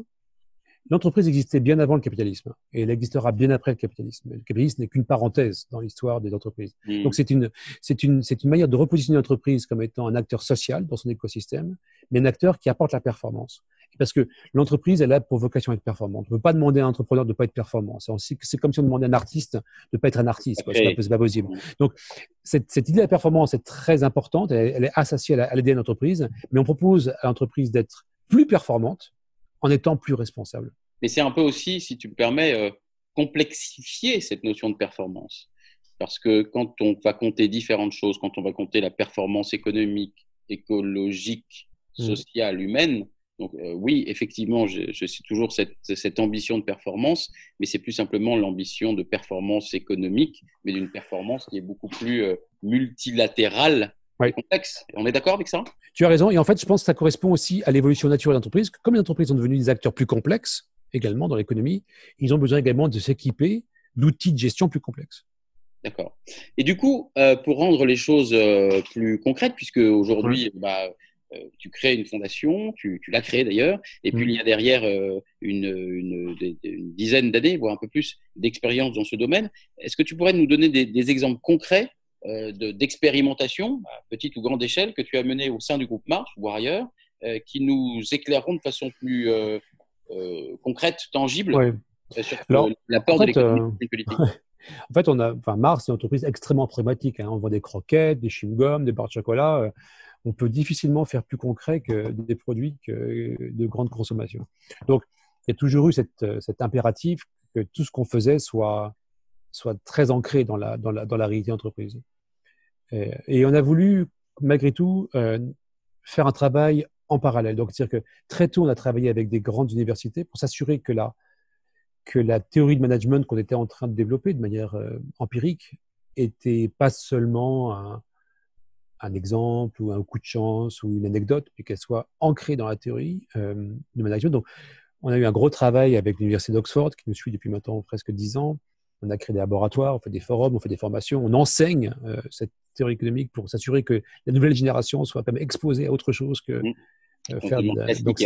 L'entreprise existait bien avant le capitalisme et elle existera bien après le capitalisme. Le capitalisme n'est qu'une parenthèse dans l'histoire des entreprises. Hmm. Donc c'est une, c'est une, c'est une manière de repositionner l'entreprise comme étant un acteur social dans son écosystème, mais un acteur qui apporte la performance. Parce que l'entreprise, elle a pour vocation à être performante. On ne peut pas demander à un entrepreneur de ne pas être performant. C'est comme si on demandait à un artiste de ne pas être un artiste. C'est pas, pas possible. Donc cette, cette idée de la performance est très importante. Elle, elle est associée à l'ADN de l'entreprise, mais on propose à l'entreprise d'être plus performante en étant plus responsable. Mais c'est un peu aussi, si tu me permets, euh, complexifier cette notion de performance. Parce que quand on va compter différentes choses, quand on va compter la performance économique, écologique, Mm. sociale, humaine, donc euh, oui, effectivement, je, je suis toujours cette, cette ambition de performance, mais c'est plus simplement l'ambition de performance économique, mais d'une performance qui est beaucoup plus euh, multilatérale et complexe. On est d'accord avec ça? Tu as raison. Et en fait, je pense que ça correspond aussi à l'évolution naturelle de l'entreprise. Comme les entreprises sont devenues des acteurs plus complexes également dans l'économie, ils ont besoin également de s'équiper d'outils de gestion plus complexes. D'accord. Et du coup, euh, pour rendre les choses euh, plus concrètes, puisque aujourd'hui, bah, euh, tu crées une fondation, tu, tu l'as créée d'ailleurs, et puis Mhm. il y a derrière euh, une, une, une dizaine d'années, voire un peu plus, d'expérience dans ce domaine. Est-ce que tu pourrais nous donner des, des exemples concrets euh, de- d'expérimentation, à petite ou grande échelle, que tu as mené au sein du groupe Mars ou ailleurs, euh, qui nous éclaireront de façon plus euh, concrète, tangible, euh, sur l'apport en de fait, l'économie euh, politique En fait, on a, enfin, Mars, c'est une entreprise extrêmement pragmatique. hein. On vend des croquettes, des chewing-gums, des barres de chocolat. Euh, On peut difficilement faire plus concret que des produits que de grande consommation. Donc, il y a toujours eu cette, cet impératif que tout ce qu'on faisait soit, soit très ancré dans la, dans la, dans la réalité d'entreprise. Et, et on a voulu, malgré tout, euh, faire un travail en parallèle. Donc, c'est-à-dire que très tôt, on a travaillé avec des grandes universités pour s'assurer que la, que la théorie de management qu'on était en train de développer de manière euh, empirique était pas seulement un, exemple ou un coup de chance ou une anecdote, mais qu'elle soit ancrée dans la théorie euh, de management. Donc, on a eu un gros travail avec l'Université d'Oxford, qui nous suit depuis maintenant presque dix ans. On a créé des laboratoires, on fait des forums, on fait des formations, on enseigne euh, cette théorie économique pour s'assurer que la nouvelle génération soit quand même exposée à autre chose que Mmh. euh, faire de la- donc,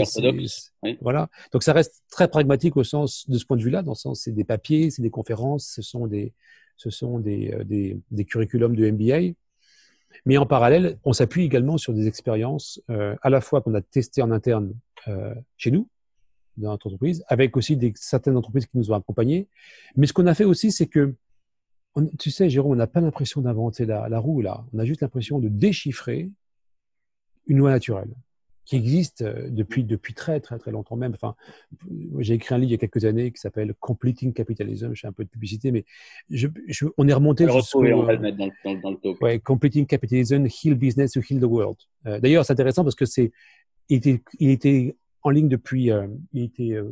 oui. Voilà. Donc ça reste très pragmatique au sens de ce point de vue-là, dans le sens c'est des papiers, c'est des conférences, ce sont des, ce sont des, euh, des, des curriculums de MBA. Mais en parallèle, on s'appuie également sur des expériences euh, à la fois qu'on a testées en interne euh, chez nous, dans notre entreprise, avec aussi des, certaines entreprises qui nous ont accompagnés. Mais ce qu'on a fait aussi, c'est que, on- tu sais, Jérôme, on n'a pas l'impression d'inventer la, la roue là. On a juste l'impression de déchiffrer une loi naturelle qui existe euh, depuis, depuis très, très, très longtemps même. Enfin, j'ai écrit un livre il y a quelques années qui s'appelle Completing Capitalism. Je fais un peu de publicité, mais je, je- on est remonté le jusqu'au, on va le mettre dans le, dans, dans le talk. Ouais, Completing Capitalism, Heal Business to Heal the World. Euh, D'ailleurs, c'est intéressant parce que c'est, il était, il était en ligne depuis, euh, il était, euh,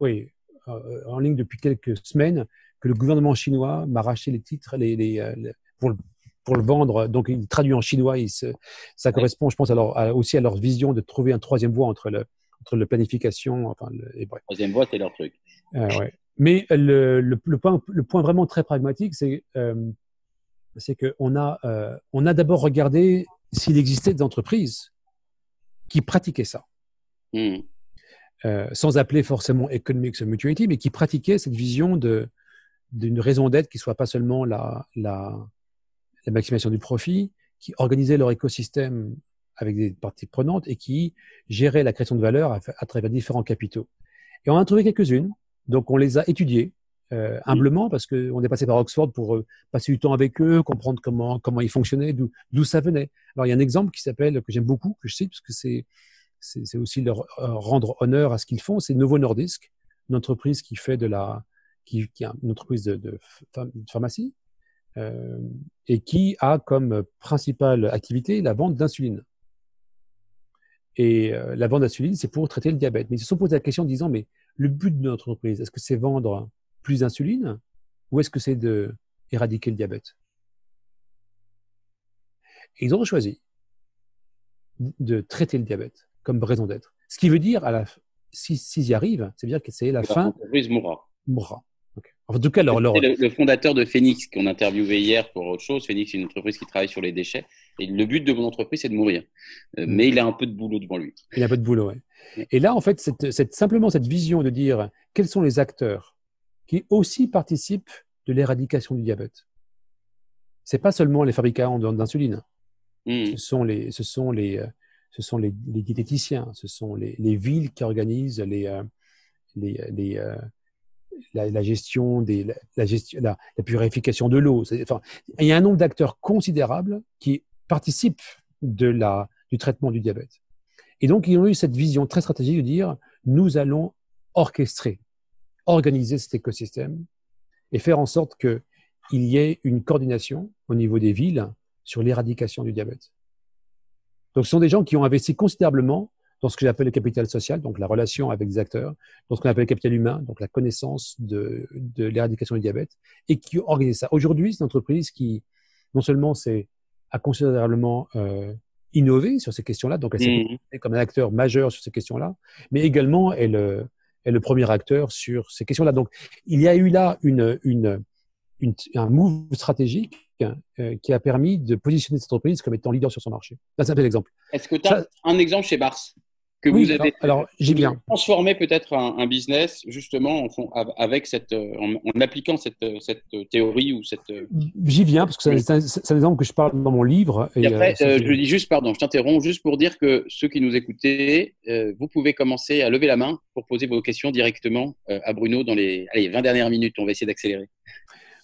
oui, euh, en ligne depuis quelques semaines que le gouvernement chinois m'a racheté les titres, les, les, les- pour le pour le vendre. Donc, il traduit en chinois. Il se, ça correspond, je pense, à leur- à- aussi à leur vision de trouver un troisième voie entre le, entre la planification, enfin, le, et bref. Troisième voie, c'est leur truc. Ouais. Mais le, le, le point, le point vraiment très pragmatique, c'est c'est qu'on a, euh, on a d'abord regardé s'il existait des entreprises qui pratiquaient ça, Hmm. Euh, sans appeler forcément economics mutuality, mais qui pratiquaient cette vision d'une raison d'être qui soit pas seulement la, la, la maximisation du profit, qui organisaient leur écosystème avec des parties prenantes et qui géraient la création de valeur à, travers différents capitaux. Et on a trouvé quelques-unes, donc on les a étudiées euh, humblement parce qu'on est passé par Oxford pour euh, passer du temps avec eux, comprendre comment, comment ils fonctionnaient, d'où ça venait. Alors il y a un exemple qui s'appelle, que j'aime beaucoup, que je cite, parce que c'est c'est aussi leur euh, rendre honneur à ce qu'ils font, c'est Novo Nordisk, une entreprise qui fait de la, qui, qui est une entreprise de, de, ph- de pharmacie euh, et qui a comme principale activité la vente d'insuline. Et euh, la vente d'insuline, c'est pour traiter le diabète. Mais ils se sont posé la question en disant, mais le but de notre entreprise, est-ce que c'est vendre plus d'insuline ou est-ce que c'est de éradiquer le diabète? Et ils ont choisi de traiter le diabète comme raison d'être. Ce qui veut dire, à la, si- s'ils y arrivent, c'est dire que c'est la fin L'entreprise mourra. mourra. En tout cas, leur, leur, C'est le, le fondateur de Phoenix qu'on a interviewé hier pour autre chose. Phoenix, c'est une entreprise qui travaille sur les déchets. Et le but de mon entreprise, c'est de mourir. Euh, Mm. Mais il a un peu de boulot devant lui. Il a pas de boulot, ouais. Et là, en fait, cette- simplement cette vision de dire quels sont les acteurs qui aussi participent de l'éradication du diabète. C'est pas seulement les fabricants d'insuline. Hmm. Ce sont les, ce sont les, euh, ce sont les, diététiciens, ce sont les, les villes qui organisent les, euh, les, les, euh, la, la gestion des, la, la purification de l'eau. Enfin, il y a un nombre d'acteurs considérables qui participent de la, du traitement du diabète. Et donc, ils ont eu cette vision très stratégique de dire, nous allons orchestrer, organiser cet écosystème et faire en sorte qu'il y ait une coordination au niveau des villes sur l'éradication du diabète. Donc, ce sont des gens qui ont investi considérablement dans ce que j'appelle le capital social, donc la relation avec des acteurs, dans ce qu'on appelle le capital humain, donc la connaissance de, de l'éradication du diabète, et qui ont organisé ça. Aujourd'hui, c'est une entreprise qui, non seulement c'est, a considérablement euh, innové sur ces questions-là, donc elle s'est positionnée comme un acteur majeur sur ces questions-là, mais également elle euh, est le premier acteur sur ces questions-là. Donc, il y a eu là une, une, une- un move stratégique euh, qui a permis de positionner cette entreprise comme étant leader sur son marché. Ça, c'est un bel exemple. Est-ce que tu as Ça- un exemple chez Bars que Oui, vous avez alors, transformé peut-être un, un business justement en avec cette, euh, en, en appliquant cette, euh, cette théorie ou cette. J'y viens parce que c'est un, exemple que je parle dans mon livre. Et après, euh, je dis juste, pardon, je t'interromps juste pour dire que ceux qui nous écoutaient, euh, vous pouvez commencer à lever la main pour poser vos questions directement euh, à Bruno dans les allez, 20 dernières minutes. On va essayer d'accélérer.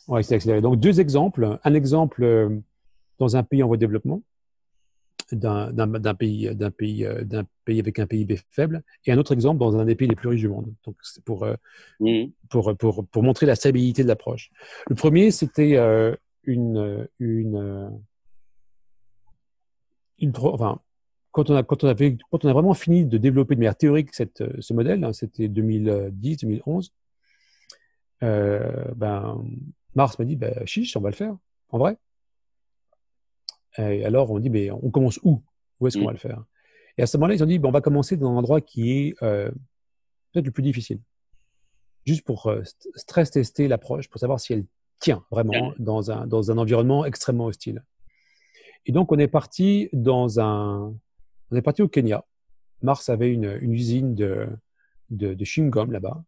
Va essayer d'accélérer. Donc, deux exemples. Un exemple euh, dans un pays en voie de développement, d'un d'un- d'un pays, d'un pays, euh, d'un pays avec un PIB faible, et un autre exemple dans un des pays les plus riches du monde. Donc, c'est pour, euh, Mhm. pour, pour, pour montrer la stabilité de l'approche. Le premier, c'était une, une, une pro- enfin, quand on, a, quand, on avait, quand on a vraiment fini de développer de manière théorique cette, ce modèle, hein, c'était 2010-2011, euh, ben, Mars m'a dit, ben, chiche, on va le faire, en vrai. Et alors, on dit, mais on commence où? Où est-ce qu'on Mm. va le faire? Et à ce moment-là, ils ont dit, ben, on va commencer dans un endroit qui est euh, peut-être le plus difficile. Juste pour euh, st- stress tester l'approche, pour savoir si elle tient vraiment dans un, dans un environnement extrêmement hostile. Et donc, on est parti dans un, on est parti au Kenya. Mars avait une, une usine de, de, de chewing-gum là-bas.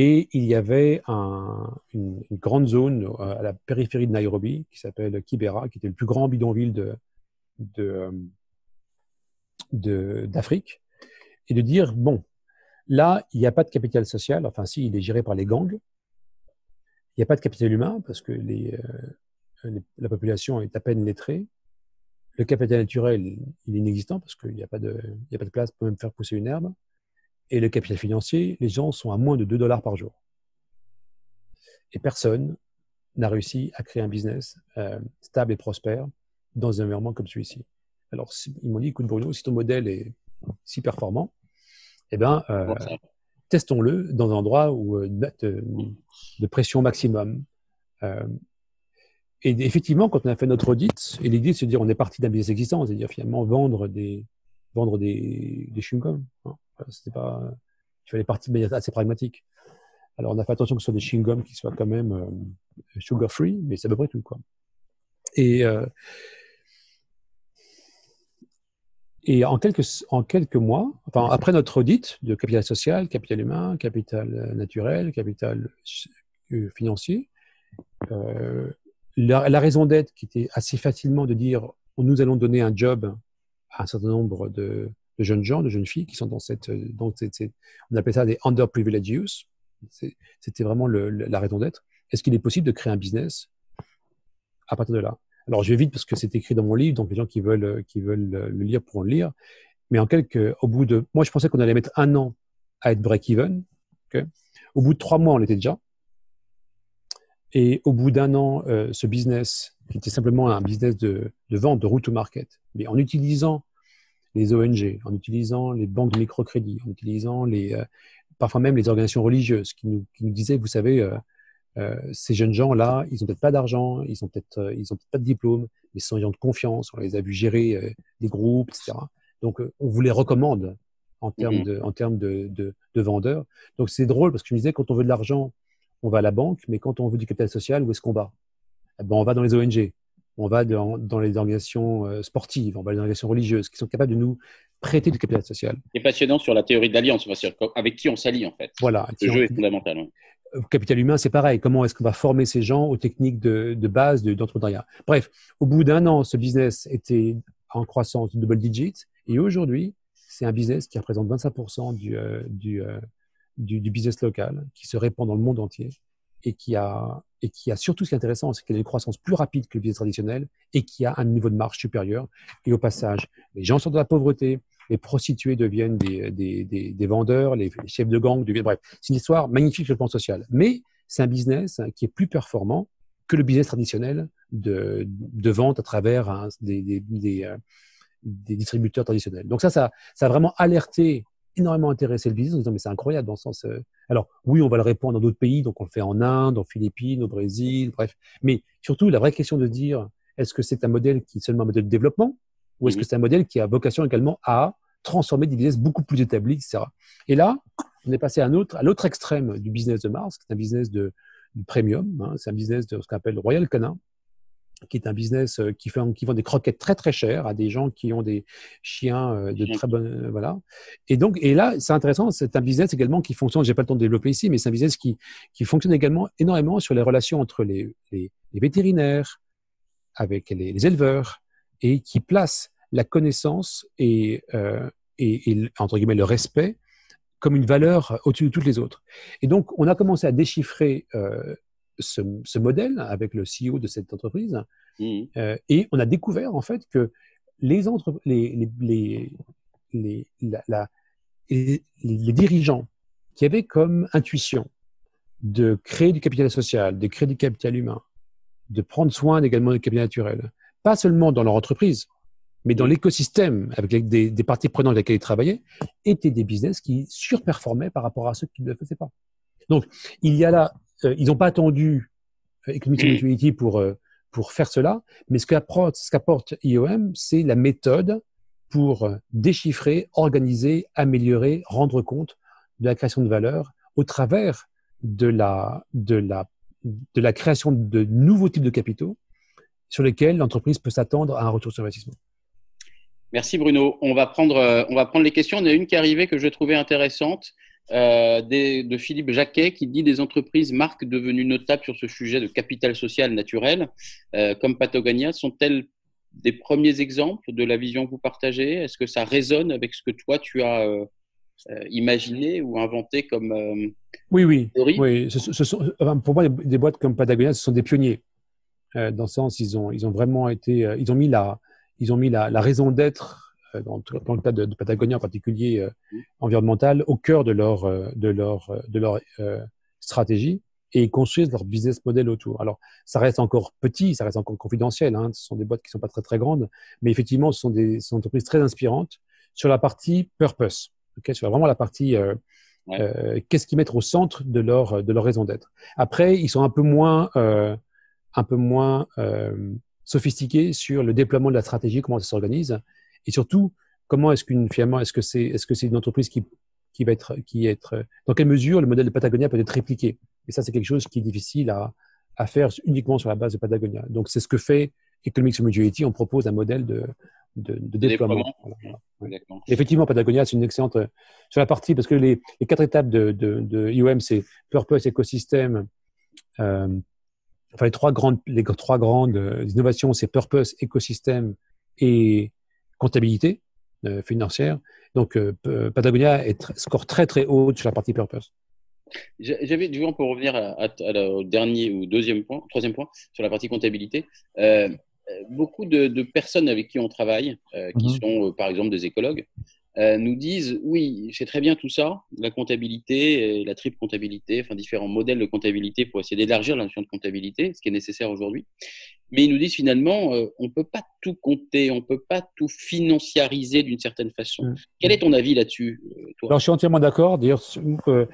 Et il y avait un- une, grande zone euh, à la périphérie de Nairobi qui s'appelle Kibera, qui était le plus grand bidonville euh, d'Afrique. Et de dire, bon, là, il n'y a pas de capital social. Enfin, si, il est géré par les gangs. Il n'y a pas de capital humain parce que euh, la population est à peine lettrée. Le capital naturel, il est inexistant parce qu'il n'y a, a pas de place pour même faire pousser une herbe. Et le capital financier, les gens sont à moins de 2 dollars par jour. Et personne n'a réussi à créer un business euh, stable et prospère dans un environnement comme celui-ci. Alors, ils m'ont dit, écoute Bruno, si ton modèle est si performant, eh ben, euh, testons-le dans un endroit où, euh, de, de pression maximum. Euh, et effectivement, quand on a fait notre audit, et l'idée de se dire on est parti d'un business existant, c'est-à-dire finalement vendre des vendre des, des chewing-gums. hein. Enfin, C'était pas, il fallait partir assez pragmatique. Alors on a fait attention que ce soit des chewing-gums qui soient quand même euh, sugar-free, mais c'est à peu près tout quoi. Et euh, et en quelques, en quelques mois, après notre audit de capital social, capital humain, capital euh, naturel, capital euh, financier, euh, la, la raison d'être qui était assez facilement de dire nous allons donner un job à un certain nombre de, de jeunes gens, de jeunes filles qui sont dans cette, euh, dans on appelait ça des underprivileged youth. C'était vraiment la raison d'être. Est-ce qu'il est possible de créer un business à partir de là? Alors je vais vite parce que c'est écrit dans mon livre, donc les gens qui veulent, euh, qui veulent euh, le lire pourront le lire. Mais en quelques, au bout de, moi je pensais qu'on allait mettre un an à être break-even. au bout de trois mois, on l'était déjà. Et au bout d'un an, ce business, qui était simplement un business de, de vente, de route to market, mais en utilisant les ONG, en utilisant les banques de microcrédit, en utilisant les, euh, parfois même les organisations religieuses qui nous, qui nous disaient, vous savez, euh, euh, ces jeunes gens-là, ils n'ont peut-être pas d'argent, ils n'ont peut-être ils ont peut-être pas de diplôme, mais ce sont gens de confiance, on les a vus gérer des groupes, etc. Donc, on vous les recommande en termes, Mhm. de, en termes de, de, de vendeurs. Donc, c'est drôle parce que je me disais, quand on veut de l'argent, on va à la banque, mais quand on veut du capital social, où est-ce qu'on va? Eh ben, On va dans les ONG, on va dans, dans les organisations euh, sportives, on va dans les organisations religieuses qui sont capables de nous prêter du capital social. C'est passionnant sur la théorie de l'alliance, avec qui on s'allie en fait. Voilà. Ce jeu est fondamental. ouais. Au capital humain, c'est pareil. Comment est-ce qu'on va former ces gens aux techniques de, de base de- d'entrepreneuriat? Bref, au bout d'un an, ce business était en croissance double digit. Et aujourd'hui, c'est un business qui représente 25% du, euh, du, euh, du, du business local, qui se répand dans le monde entier et qui a, et qui a surtout ce qui est intéressant, c'est qu'elle a une croissance plus rapide que le business traditionnel et qui a un niveau de marge supérieur. Et au passage, les gens sont dans la pauvreté, les prostituées deviennent des, des, des, vendeurs, les, chefs de gang deviennent. Bref, c'est une histoire magnifique sur le plan social. Mais c'est un business qui est plus performant que le business traditionnel de, de vente à travers des, des, euh, des distributeurs traditionnels. Donc ça, ça, ça a vraiment alerté, énormément intéressé le business en disant mais c'est incroyable dans le sens. euh, alors oui, on va le répandre dans d'autres pays, donc on le fait en Inde, en Philippines, au Brésil, bref. Mais surtout, la vraie question de dire est-ce que c'est un modèle qui est seulement un modèle de développement ou est-ce Mhm. que c'est un modèle qui a vocation également à transformer des business beaucoup plus établis, etc. Et là, on est passé à, un autre, à l'autre extrême du business de Mars, qui est un business de, de premium, hein, c'est un business de ce qu'on appelle le Royal Canin, qui est un business euh, qui, fait, qui vend des croquettes très très chères à des gens qui ont des chiens euh, de très bonne euh, voilà. Et donc et là c'est intéressant, c'est un business également qui fonctionne. J'ai pas le temps de développer ici, mais c'est un business qui qui fonctionne également énormément sur les relations entre les les, les vétérinaires avec les, les éleveurs et qui place la connaissance et, euh, et, et, entre guillemets le respect comme une valeur au-dessus de toutes les autres. Et donc, on a commencé à déchiffrer euh, ce, ce, modèle avec le CEO de cette entreprise Mmh. euh, et on a découvert en fait que les, entre, les, les, les, les, la, la, les, les dirigeants qui avaient comme intuition de créer du capital social, de créer du capital humain, de prendre soin également du capital naturel, pas seulement dans leur entreprise, mais dans l'écosystème avec les, des, des, parties prenantes avec lesquelles ils travaillaient, étaient des business qui surperformaient par rapport à ceux qui ne le faisaient pas. Donc, il y a là ils n'ont pas attendu euh, Economic Mutuality pour, euh, pour faire cela, mais ce qu'apporte, ce qu'apporte IOM, c'est la méthode pour euh, déchiffrer, organiser, améliorer, rendre compte de la création de valeur au travers de la, de la, de la création de nouveaux types de capitaux sur lesquels l'entreprise peut s'attendre à un retour sur investissement. Merci Bruno. On va prendre, euh, on va prendre les questions. Il y en a une qui est arrivée que je trouvais intéressante euh, des- de Philippe Jacquet qui dit des entreprises marques devenues notables sur ce sujet de capital social naturel, euh, comme Patagonia, sont-elles des premiers exemples de la vision que vous partagez? Est-ce que ça résonne avec ce que toi tu as euh, imaginé ou inventé comme Oui, oui. théorie? Oui, ce, ce sont, pour moi, des, boîtes comme Patagonia, ce sont des pionniers. Dans le sens, ils ont, ils ont vraiment été, ils ont mis la, ils ont mis la, la raison d'être dans, dans le cas de, de Patagonia en particulier euh, environnemental au cœur de leur, euh, de leur, euh, de leur euh, stratégie et ils construisent leur business model autour. Alors, ça reste encore petit, ça reste encore confidentiel. Hein, ce sont des boîtes qui sont pas très très grandes, mais effectivement, ce sont des, ce sont des entreprises très inspirantes sur la partie purpose. sur vraiment la partie euh, Ouais. euh, qu'est-ce qu'ils mettent au centre de leur de leur raison d'être. Après, ils sont un peu moins euh, un peu moins euh, sophistiqués sur le déploiement de la stratégie, comment ça s'organise, et surtout comment est-ce qu'une finalement est-ce que c'est est-ce que c'est une entreprise qui qui va être qui être dans quelle mesure le modèle de Patagonia peut être répliqué? Et ça, c'est quelque chose qui est difficile à à faire uniquement sur la base de Patagonia. Donc, c'est ce que fait Economics Mutuality. On propose un modèle de de, de déploiement. déploiement. Voilà, voilà. Ouais. Exactement. Effectivement, Patagonia, c'est une excellente euh, sur la partie parce que les, les quatre étapes de, de, de IOM, c'est purpose, écosystème. Euh, enfin, les trois grandes, les trois grandes euh, innovations, c'est purpose, écosystème et comptabilité euh, financière. Donc, euh, P- Patagonia est tr- score très très haut sur la partie purpose. J'a- J'avais, du coup, pour revenir à, à- à la- au dernier ou deuxième point, troisième point, sur la partie comptabilité, euh, euh, beaucoup de, de personnes avec qui on travaille, euh, qui Mhm. sont euh, par exemple des écologues, euh, nous disent oui, c'est très bien tout ça, la comptabilité, la triple comptabilité, enfin différents modèles de comptabilité pour essayer d'élargir la notion de comptabilité, ce qui est nécessaire aujourd'hui. Mais ils nous disent finalement, euh, on peut pas tout compter, on peut pas tout financiariser d'une certaine façon. Mhm. Quel est ton avis là-dessus, euh, toi? Alors, je suis entièrement d'accord. D'ailleurs, euh,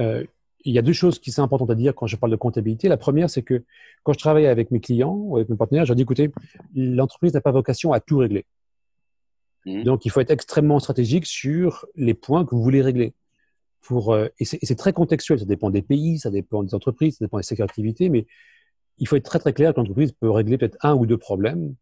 euh, il y a deux choses qui sont importantes à dire quand je parle de comptabilité. La première, c'est que quand je travaille avec mes clients ou avec mes partenaires, je leur dis écoutez, l'entreprise n'a pas vocation à tout régler. Mhm. Donc, il faut être extrêmement stratégique sur les points que vous voulez régler. Pour, euh, et c'est très contextuel. Ça dépend des pays, ça dépend des entreprises, ça dépend des secteurs d'activité, mais il faut être très très clair que l'entreprise peut régler peut-être un ou deux problèmes,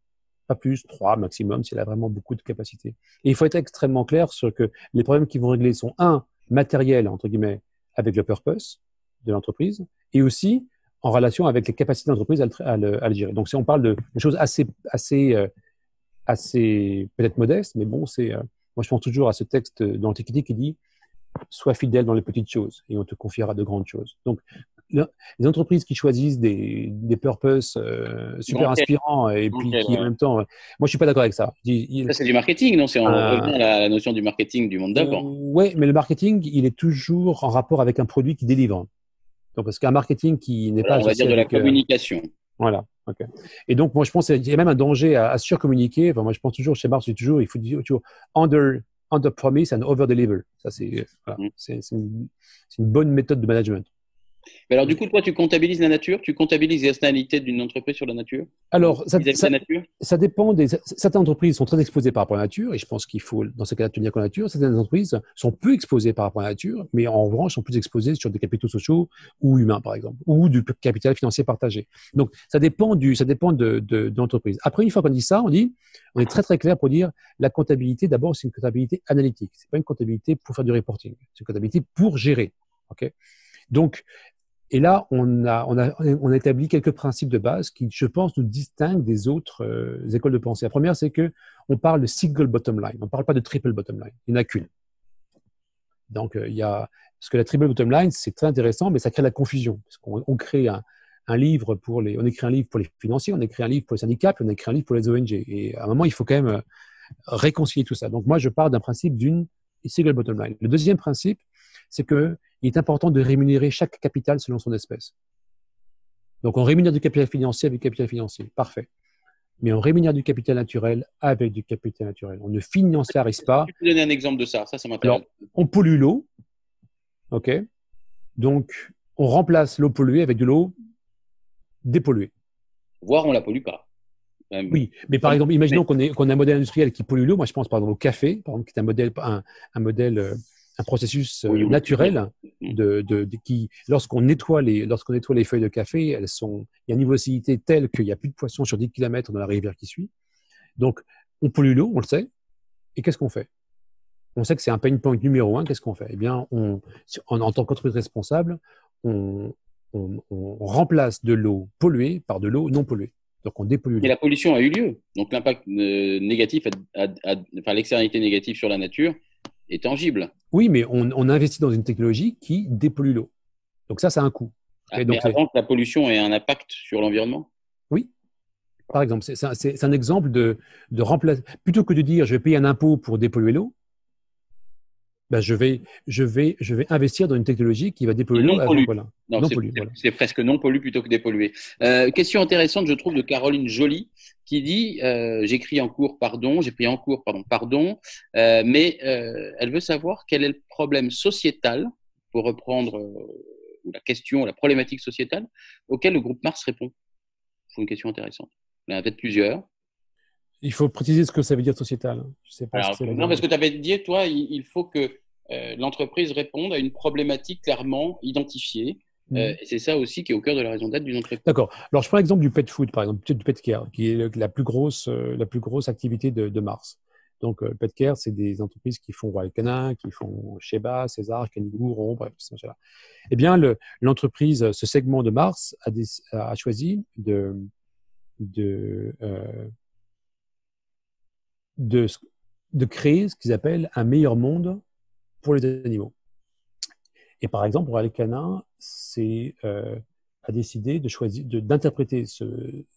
pas plus, trois maximum, si elle a vraiment beaucoup de capacité. Et il faut être extrêmement clair sur que les problèmes qu'ils vont régler sont un matériel entre guillemets avec le purpose de l'entreprise et aussi en relation avec les capacités de l'entreprise à, à à le gérer. Donc, si on parle de, de choses assez, assez, euh, assez peut-être modestes, mais bon, c'est, euh, moi je pense toujours à ce texte de l'Antiquité qui dit Sois fidèle dans les petites choses et on te confiera de grandes choses. Donc, le- les entreprises qui choisissent des, des purposes euh, super inspirants et puis qui en même temps, euh, moi je suis pas d'accord avec ça. Il- c'est du marketing, non? C'est en Euh, revenant à la, la notion du marketing du monde d'avant. oui, mais le marketing, il est toujours en rapport avec un produit qui délivre. Donc, parce qu'un marketing qui n'est pas on va dire de la euh, communication. Voilà. ok. Et donc, moi, je pense qu'il y a même un danger à, à surcommuniquer. Enfin, moi, je pense toujours, chez dis toujours, il faut dire toujours under, under promise and over deliver. Ça, c'est euh, voilà. Mm. Une bonne méthode de management. Mais alors, du coup, toi, tu comptabilises la nature? Tu comptabilises les externalités d'une entreprise sur la nature? Alors, ça, Vis-à-vis de ça, la nature? ça dépend des. Certaines entreprises sont très exposées par rapport à la nature, et je pense qu'il faut, dans ce cas-là, tenir compte de la nature. Certaines entreprises sont peu exposées par rapport à la nature, mais en revanche, sont plus exposées sur des capitaux sociaux ou humains, par exemple, ou du capital financier partagé. Donc, ça dépend, du, ça dépend de, de, de l'entreprise. Après, une fois qu'on dit ça, on dit, on est très très clair pour dire la comptabilité, d'abord, c'est une comptabilité analytique. C'est pas une comptabilité pour faire du reporting. C'est une comptabilité pour gérer. OK? Donc, et là, on a, on, a, on a établi quelques principes de base qui, je pense, nous distinguent des autres euh, écoles de pensée. La première, c'est que on parle de single bottom line. On ne parle pas de triple bottom line. Il n'y en a qu'une. Donc, euh, il y a, parce que la triple bottom line, c'est très intéressant, mais ça crée de la confusion. Parce qu'on on crée un, livre pour les, on écrit un livre pour les financiers, on écrit un livre pour les syndicats, puis on écrit un livre pour les ONG. Et à un moment, il faut quand même euh, réconcilier tout ça. Donc, moi, je pars d'un principe d'une single bottom line. Le deuxième principe, c'est que il est important de rémunérer chaque capital selon son espèce. Donc, on rémunère du capital financier avec du capital financier. Parfait. Mais on rémunère du capital naturel avec du capital naturel. On ne financiarise pas. Tu peux donner un exemple de ça Ça, ça m'intéresse. On pollue l'eau. OK Donc, on remplace l'eau polluée avec de l'eau dépolluée. Voire on la pollue pas. Même. Oui, mais par exemple, imaginons qu'on ait, un modèle industriel qui pollue l'eau. Moi, je pense par exemple au café, par exemple, qui est un modèle, un, un modèle, euh, un processus euh, Oui, oui. naturel de, de, de- qui, lorsqu'on nettoie les, lorsqu'on nettoie les feuilles de café, elles sont, il y a une niveau d'acidité telle qu'il n'y a plus de poissons sur 10 km dans la rivière qui suit. Donc, on pollue l'eau, on le sait. Et qu'est-ce qu'on fait? On sait que c'est un pain point numéro un. Qu'est-ce qu'on fait? Eh bien, on, en, en tant qu'entreprise responsable, on, on, on remplace de l'eau polluée par de l'eau non polluée. Donc, on dépollue Et la pollution a eu lieu. Donc l'impact euh, négatif, enfin l'externalité négative sur la nature est tangible. Oui, mais on, on investit dans une technologie qui dépollue l'eau. Donc ça, ça a un coût. Ah, Et donc, mais c'est- avant que la pollution ait un impact sur l'environnement? Oui. Par exemple, c'est un, exemple de, de remplacer. Plutôt que de dire je vais payer un impôt pour dépolluer l'eau, ben, je, vais, je, vais, je vais investir dans une technologie qui va dépolluer Non l'eau. avant- pollue. Voilà. Non, Non c'est voilà. presque non pollu plutôt que dépollué. Euh, question intéressante, je trouve, de Caroline Joly, qui dit euh, J'écris en cours, pardon, j'ai pris en cours, pardon, pardon, euh, mais euh, elle veut savoir quel est le problème sociétal, pour reprendre la question, la problématique sociétale, auquel le groupe Mars répond. C'est une question intéressante. Il y en a peut-être plusieurs. Il faut préciser ce que ça veut dire sociétal. Je sais pas Alors, ce que ça veut non, parce que tu avais dit, toi, il, il faut que l'entreprise réponde à une problématique clairement identifiée. Mhm. Euh, et c'est ça aussi qui est au cœur de la raison d'être d'une entreprise. D'accord. Alors, je prends l'exemple du pet food, par exemple, du pet care, qui est la plus grosse, euh, la plus grosse activité de, de Mars. Donc, euh, pet care, c'est des entreprises qui font Royal Canin, qui font Sheba, César, Canigou, Ron, bref, tout ça. Eh bien, le- l'entreprise, ce segment de Mars a, choisi de, de, euh, de, de créer ce qu'ils appellent un meilleur monde pour les animaux. Et par exemple, c'est, euh, a décidé de choisir, de- d'interpréter ce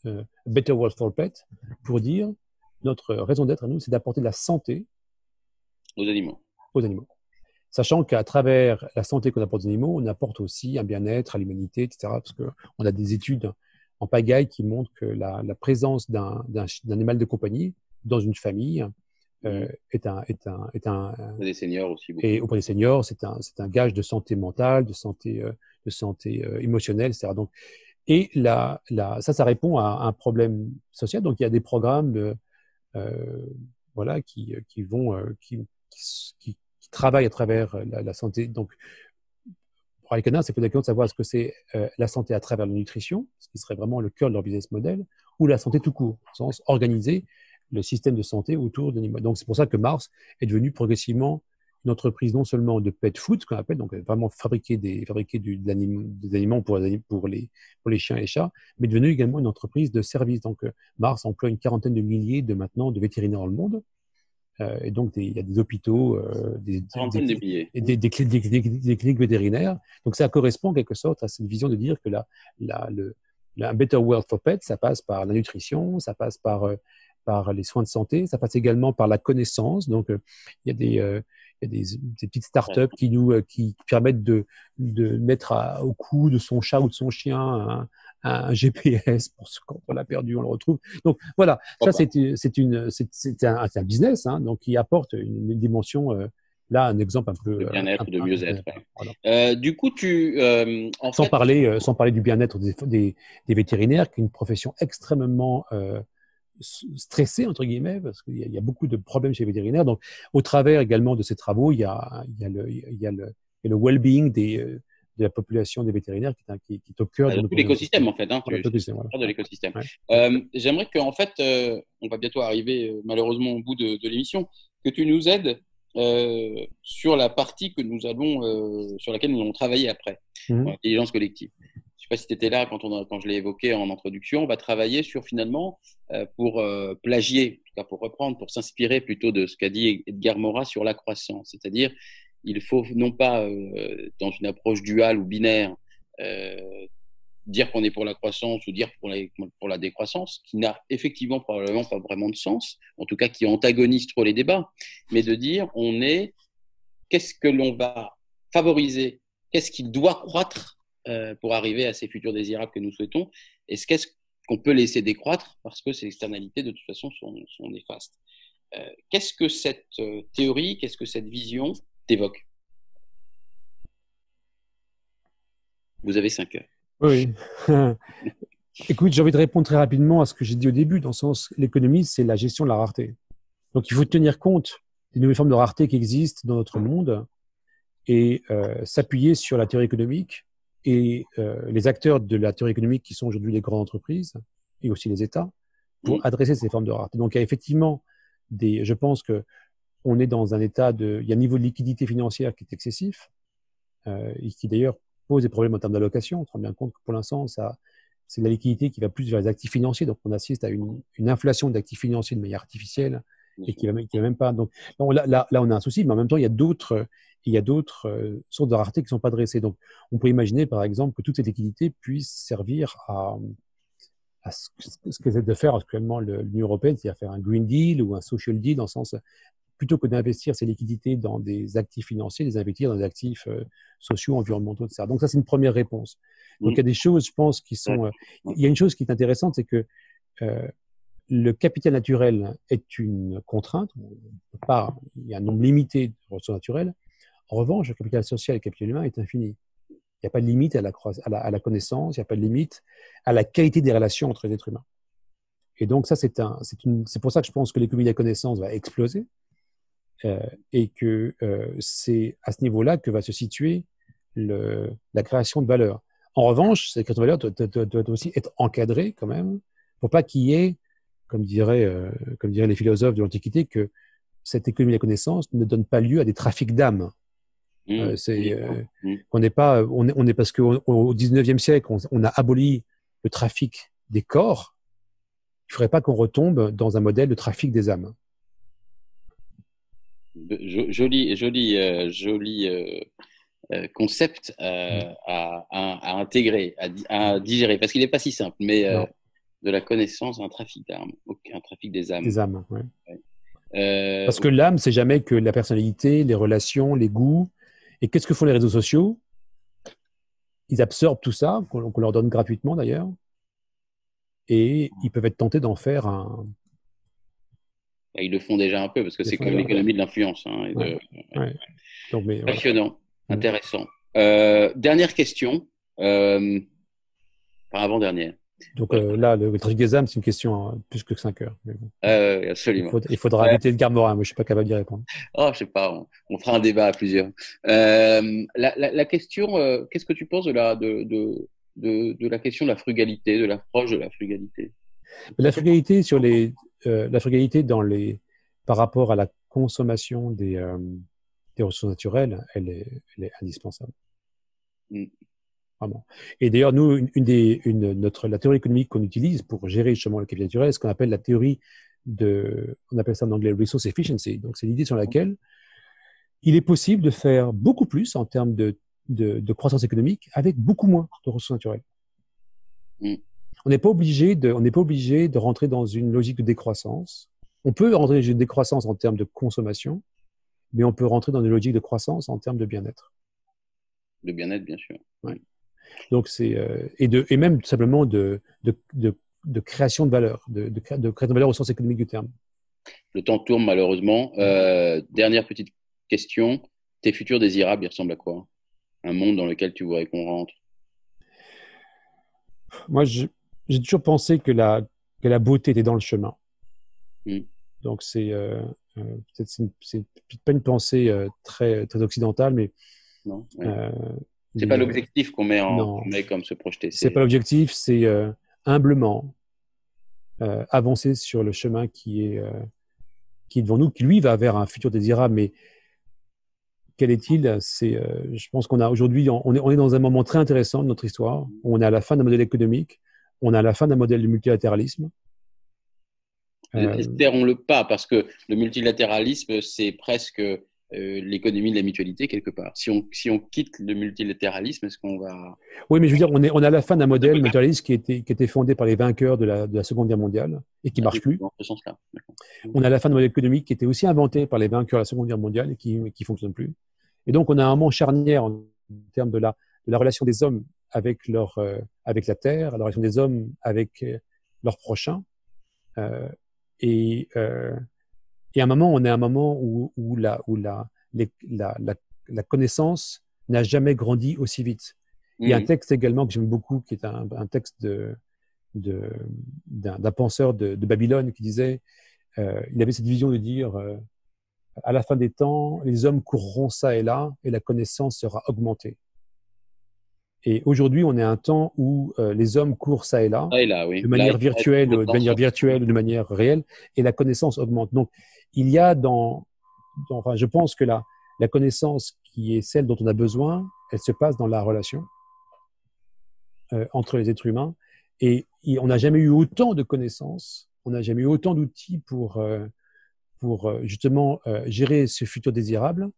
euh, Better World for Pet pour dire notre raison d'être à nous, c'est d'apporter de la santé aux animaux. aux animaux. Sachant qu'à travers la santé qu'on apporte aux animaux, on apporte aussi un bien-être à l'humanité, etc. Parce qu'on a des études en pagaille qui montrent que la, la présence d'un animal de compagnie dans une famille euh, est un, est un, est un, Des seniors aussi. beaucoup. et auprès des seniors, c'est un, c'est un gage de santé mentale, de santé, euh, de santé euh, émotionnelle, etc. Donc, et la, la, ça, ça répond à un problème social. Donc, il y a des programmes euh, euh, voilà, qui, qui vont, euh, qui, qui, qui- qui travaillent à travers la, la santé. Donc, pour les canards, c'est peut-être la question de savoir ce que c'est euh, la santé à travers la nutrition, ce qui serait vraiment le cœur de leur business model, ou la santé tout court, au sens organiser le système de santé autour de l'animal. Donc, c'est pour ça que Mars est devenu progressivement une entreprise non seulement de pet food, qu'on appelle, donc vraiment fabriquer des, fabriquer du, des aliments pour, pour, les, pour les chiens et les chats, mais devenue également une entreprise de service. Donc, euh, Mars emploie une quarantaine de milliers de maintenant de vétérinaires dans le monde. Euh, et donc, des- il y a des hôpitaux, euh, des, des- et cliniques vétérinaires. Donc, ça correspond en quelque sorte à cette vision de dire que la, la, le, la Better World for Pets, ça passe par la nutrition, ça passe par, euh, par les soins de santé, ça passe également par la connaissance. Donc, euh, il y a des, euh, il y a des, des petites startups qui nous euh, qui permettent de, de mettre à- au cou de son chat ou de son chien un, un GPS pour ce quand on l'a perdu, on le retrouve. Donc voilà, ça Pourquoi c'est c'est une c'est c'est un, un business hein, donc qui apporte une, une dimension euh, là un exemple un peu De bien-être, de mieux-être, ouais. voilà. Euh, du coup, tu, euh, en Sans fait, parler euh, sans parler du bien-être des, des, des vétérinaires qui est une profession extrêmement euh, s- stressée entre guillemets parce qu'il y, a- il y a beaucoup de problèmes chez les vétérinaires. Donc au travers également de ces travaux, il y a il y a le il y a le, il y a le well-being des euh, de la population des vétérinaires qui est, un- qui, qui est au cœur euh, de l'écosystème, en fait. Hein, voilà. de l'écosystème. Ouais. Euh, J'aimerais qu'en fait, euh, on va bientôt arriver euh, malheureusement au bout de, de l'émission, que tu nous aides euh, sur la partie que nous allons, euh, sur laquelle nous allons travailler après, dans l'intelligence collective. Je ne sais pas si tu étais là quand, je l'ai évoqué en introduction. On va travailler sur finalement, euh, pour euh, plagier, en tout cas pour reprendre, pour s'inspirer plutôt de ce qu'a dit Edgar Morin sur la croissance. C'est-à-dire, il faut non pas, euh, dans une approche duale ou binaire, dire qu'on est pour la croissance ou dire pour la, pour la décroissance, qui n'a effectivement probablement pas vraiment de sens, en tout cas qui antagonise trop les débats, mais de dire on est, qu'est-ce que l'on va favoriser, qu'est-ce qui doit croître euh, pour arriver à ces futurs désirables que nous souhaitons, et ce qu'est-ce qu'on peut laisser décroître parce que ces externalités de toute façon sont, sont néfastes? Euh, qu'est-ce que cette euh, théorie, qu'est-ce que cette vision t'évoque? Vous avez 5 heures. Oui. Écoute, j'ai envie de répondre très rapidement à ce que j'ai dit au début, dans le sens l'économie, c'est la gestion de la rareté. Donc, il faut tenir compte des nouvelles formes de rareté qui existent dans notre monde et s'appuyer sur la théorie économique et euh, les acteurs de la théorie économique qui sont aujourd'hui les grandes entreprises et aussi les États pour adresser ces formes de rareté. Donc, il y a effectivement des. Je pense que on est dans un état de. Il y a un niveau de liquidité financière qui est excessif euh, et qui d'ailleurs pose des problèmes en termes d'allocation. On se rend bien compte que pour l'instant, ça, c'est de la liquidité qui va plus vers les actifs financiers. Donc, on assiste à une, une inflation d'actifs financiers de manière artificielle et qui va, même- qui va même pas. Donc, là, là, là, on a un souci, mais en même temps, il y a d'autres, il y a d'autres euh, sources de rareté qui ne sont pas dressées. Donc, on peut imaginer, par exemple, que toute cette liquidité puisse servir à, à ce, ce qu'essaie de faire actuellement le- l'Union européenne, c'est-à-dire faire un Green Deal ou un Social Deal, dans le sens, plutôt que d'investir ces liquidités dans des actifs financiers, les investir dans des actifs euh, sociaux, environnementaux, etc. Donc, ça, c'est une première réponse. Donc, il y a des choses, je pense, qui sont. euh, il y a une chose qui est intéressante, c'est que euh, le capital naturel est une contrainte. Pas, il y a un nombre limité de ressources naturelles. En revanche, le capital social et le capital humain est infini. Il n'y a pas de limite à la, connaissance, il n'y a pas de limite à la qualité des relations entre les êtres humains. Et donc, ça, c'est pour ça que je pense que l'économie de la connaissance va exploser euh, et que euh, c'est à ce niveau-là que va se situer la création de valeur. En revanche, cette création de valeur doit- doit aussi être encadrée quand même pour pas qu'il y ait, comme diraient, euh, comme diraient les philosophes de l'Antiquité, que cette économie de la connaissance ne donne pas lieu à des trafics d'âmes. Mm. Euh, c'est, euh, Mm. on n'est pas, on est, on est parce qu'au au 19e siècle, on, on a aboli le trafic des corps. Il ne faudrait pas qu'on retombe dans un modèle de trafic des âmes. Joli, joli, euh, joli euh, concept euh, Mm. à, à- à intégrer, à, à digérer, parce qu'il n'est pas si simple, mais. De la connaissance, un trafic d'armes, un trafic des âmes. Des âmes, ouais. Euh, Parce que l'âme, c'est jamais que la personnalité, les relations, les goûts. Et qu'est-ce que font les réseaux sociaux? Ils absorbent tout ça, qu'on leur donne gratuitement d'ailleurs, et ils peuvent être tentés d'en faire un. bah, ils le font déjà un peu, parce que c'est comme l'économie de l'influence. hein, de- Ouais. Ouais. Passionnant, intéressant. Euh, dernière question, euh, par avant-dernière. Donc euh, là, le, le âmes, c'est une question hein, plus que 5 heures. Mais il, absolument. faut- il faudra Ouais. inviter Edgar Morin, moi je suis pas capable d'y répondre. Oh, je sais pas, on, on fera un débat à plusieurs. Euh, la, la, la question, euh, qu'est-ce que tu penses de la, de, de, de, de la question de la frugalité, de l'approche de la frugalité? La frugalité sur les, la frugalité dans les, par rapport à la consommation des, des ressources naturelles, elle est, elle est indispensable. Mm. Vraiment. Et d'ailleurs, nous, une, une des, une, notre, la théorie économique qu'on utilise pour gérer justement le capital naturel, c'est ce qu'on appelle la théorie de, on appelle ça en anglais resource efficiency. Donc, c'est l'idée sur laquelle il est possible de faire beaucoup plus en termes de, de, de croissance économique avec beaucoup moins de ressources naturelles. Mm. On n'est pas obligé de, on n'est pas obligé de rentrer dans une logique de décroissance. On peut rentrer dans une décroissance en termes de consommation, mais on peut rentrer dans une logique de croissance en termes de bien-être. De bien-être, bien sûr. Donc c'est euh, et de et même tout simplement de de, de, de création de valeur, de, de, cré- de création de valeur au sens économique du terme. Le temps tourne malheureusement. Euh, dernière petite question. Tes futurs désirables, ils ressemblent à quoi? Un monde dans lequel tu voudrais qu'on rentre? Moi, j'ai toujours pensé que la que la beauté était dans le chemin. Mm. Donc c'est euh, euh, peut-être pas une pensée très très occidentale, mais Non Ouais. C'est les- pas l'objectif qu'on met, en, qu'on met comme se projeter. C'est pas l'objectif, c'est euh, humblement euh, avancer sur le chemin qui est, euh, qui est devant nous, qui lui va vers un futur désirable. Mais quel est-il? C'est, je pense qu'on a aujourd'hui, on est, on est dans un moment très intéressant de notre histoire. On est à la fin d'un modèle économique, on est à la fin d'un modèle de multilatéralisme. Espérons-le pas, parce que le multilatéralisme, c'est presque euh, l'économie de la mutualité quelque part. Si on, si on quitte le multilatéralisme, est-ce qu'on va... oui, mais je veux dire, on est, on à la fin d'un modèle multilatéral qui était, qui était fondé par les vainqueurs de la, de la Seconde Guerre mondiale et qui marche plus. Dans ce sens-là. On a la fin de modèle économique qui était aussi inventé par les vainqueurs de la Seconde Guerre mondiale et qui ne fonctionne plus. Et donc, on a un moment charnière en termes de la, de la relation des hommes avec, leur, euh, avec la Terre, la relation des hommes avec euh, leurs prochains. Euh, et, et à un moment, on est à un moment où, où, la, où la, les- la, la, la connaissance n'a jamais grandi aussi vite. Il y a un Mhm. texte également que j'aime beaucoup, qui est un, un texte de, d'un, d'un penseur de, de Babylone qui disait, euh, il avait cette vision de dire, euh, à la fin des temps, les hommes courront ça et là, et la connaissance sera augmentée. Et aujourd'hui, on est à un temps où euh, les hommes courent ça et là, Ah, et là, oui. de manière Là, virtuelle, de manière virtuelle ou de manière réelle, et la connaissance augmente. Donc, il y a dans, dans- enfin, je pense que la, la connaissance qui est celle dont on a besoin, elle se passe dans la relation euh, entre les êtres humains, et, et on n'a jamais eu autant de connaissances, on n'a jamais eu autant d'outils pour euh, pour justement gérer ce futur désirable.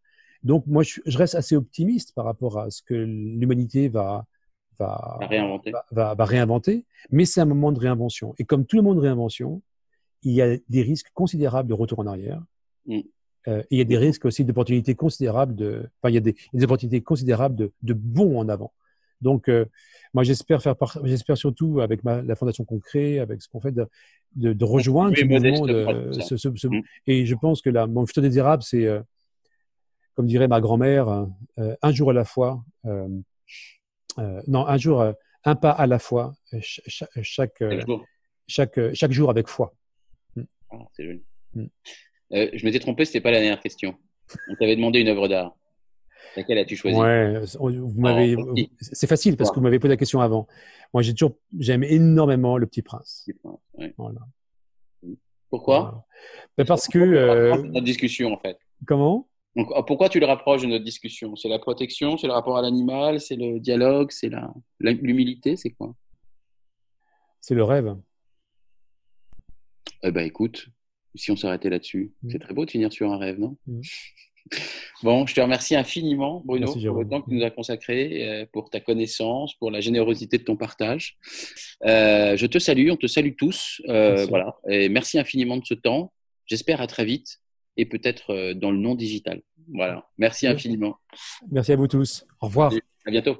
Donc, moi, je, je reste assez optimiste par rapport à ce que l'humanité va va, réinventer. va, va- va réinventer, mais c'est un moment de réinvention. Et comme tout le monde de réinvention, il y a des risques considérables de retour en arrière. Mm. Euh, et il y a des risques aussi d'opportunités considérables de, enfin, il y a des, des opportunités considérables de, de bons en avant. Donc, euh, moi, j'espère faire, j'espère surtout avec ma, la fondation qu'on crée, avec ce qu'on fait, de, de, de rejoindre ce mouvement. modestement, de- tout ça. ce- ce- ce- Mm. Et je pense que la, mon futur désirable, c'est, euh, comme dirait ma grand-mère, euh, un jour à la fois. euh, euh, non, un jour, un pas à la fois, ch- ch- chaque, Chaque jour. chaque, chaque jour avec foi. Ah, c'est joli. Mm. Euh, je m'étais trompé, c'était pas la dernière question. On t'avait demandé une œuvre d'art. Laquelle as-tu choisi? Ouais, Oh, c'est facile parce que vous m'avez posé la question avant. Moi, j'ai toujours, j'aime énormément Le Petit Prince. Ouais. Voilà. Pourquoi? Voilà. Ben, parce que, euh, notre discussion en fait? comment? Donc, ah, pourquoi tu le rapproches de notre discussion? C'est la protection, c'est le rapport à l'animal, c'est le dialogue, c'est l'humilité, c'est quoi? C'est le rêve. Eh ben écoute, si on s'arrêtait là-dessus, Mm. c'est très beau de finir sur un rêve, non? Mm. Bon, je te remercie infiniment, Bruno, Merci, pour le temps que tu nous as consacré, euh, pour ta connaissance, pour la générosité de ton partage. Euh, je te salue, on te salue tous. Euh, Merci. voilà, et merci infiniment de ce temps. J'espère à très vite et peut-être euh, dans le non digital. Voilà, merci Merci. infiniment. Merci à vous tous. Au revoir. À bientôt.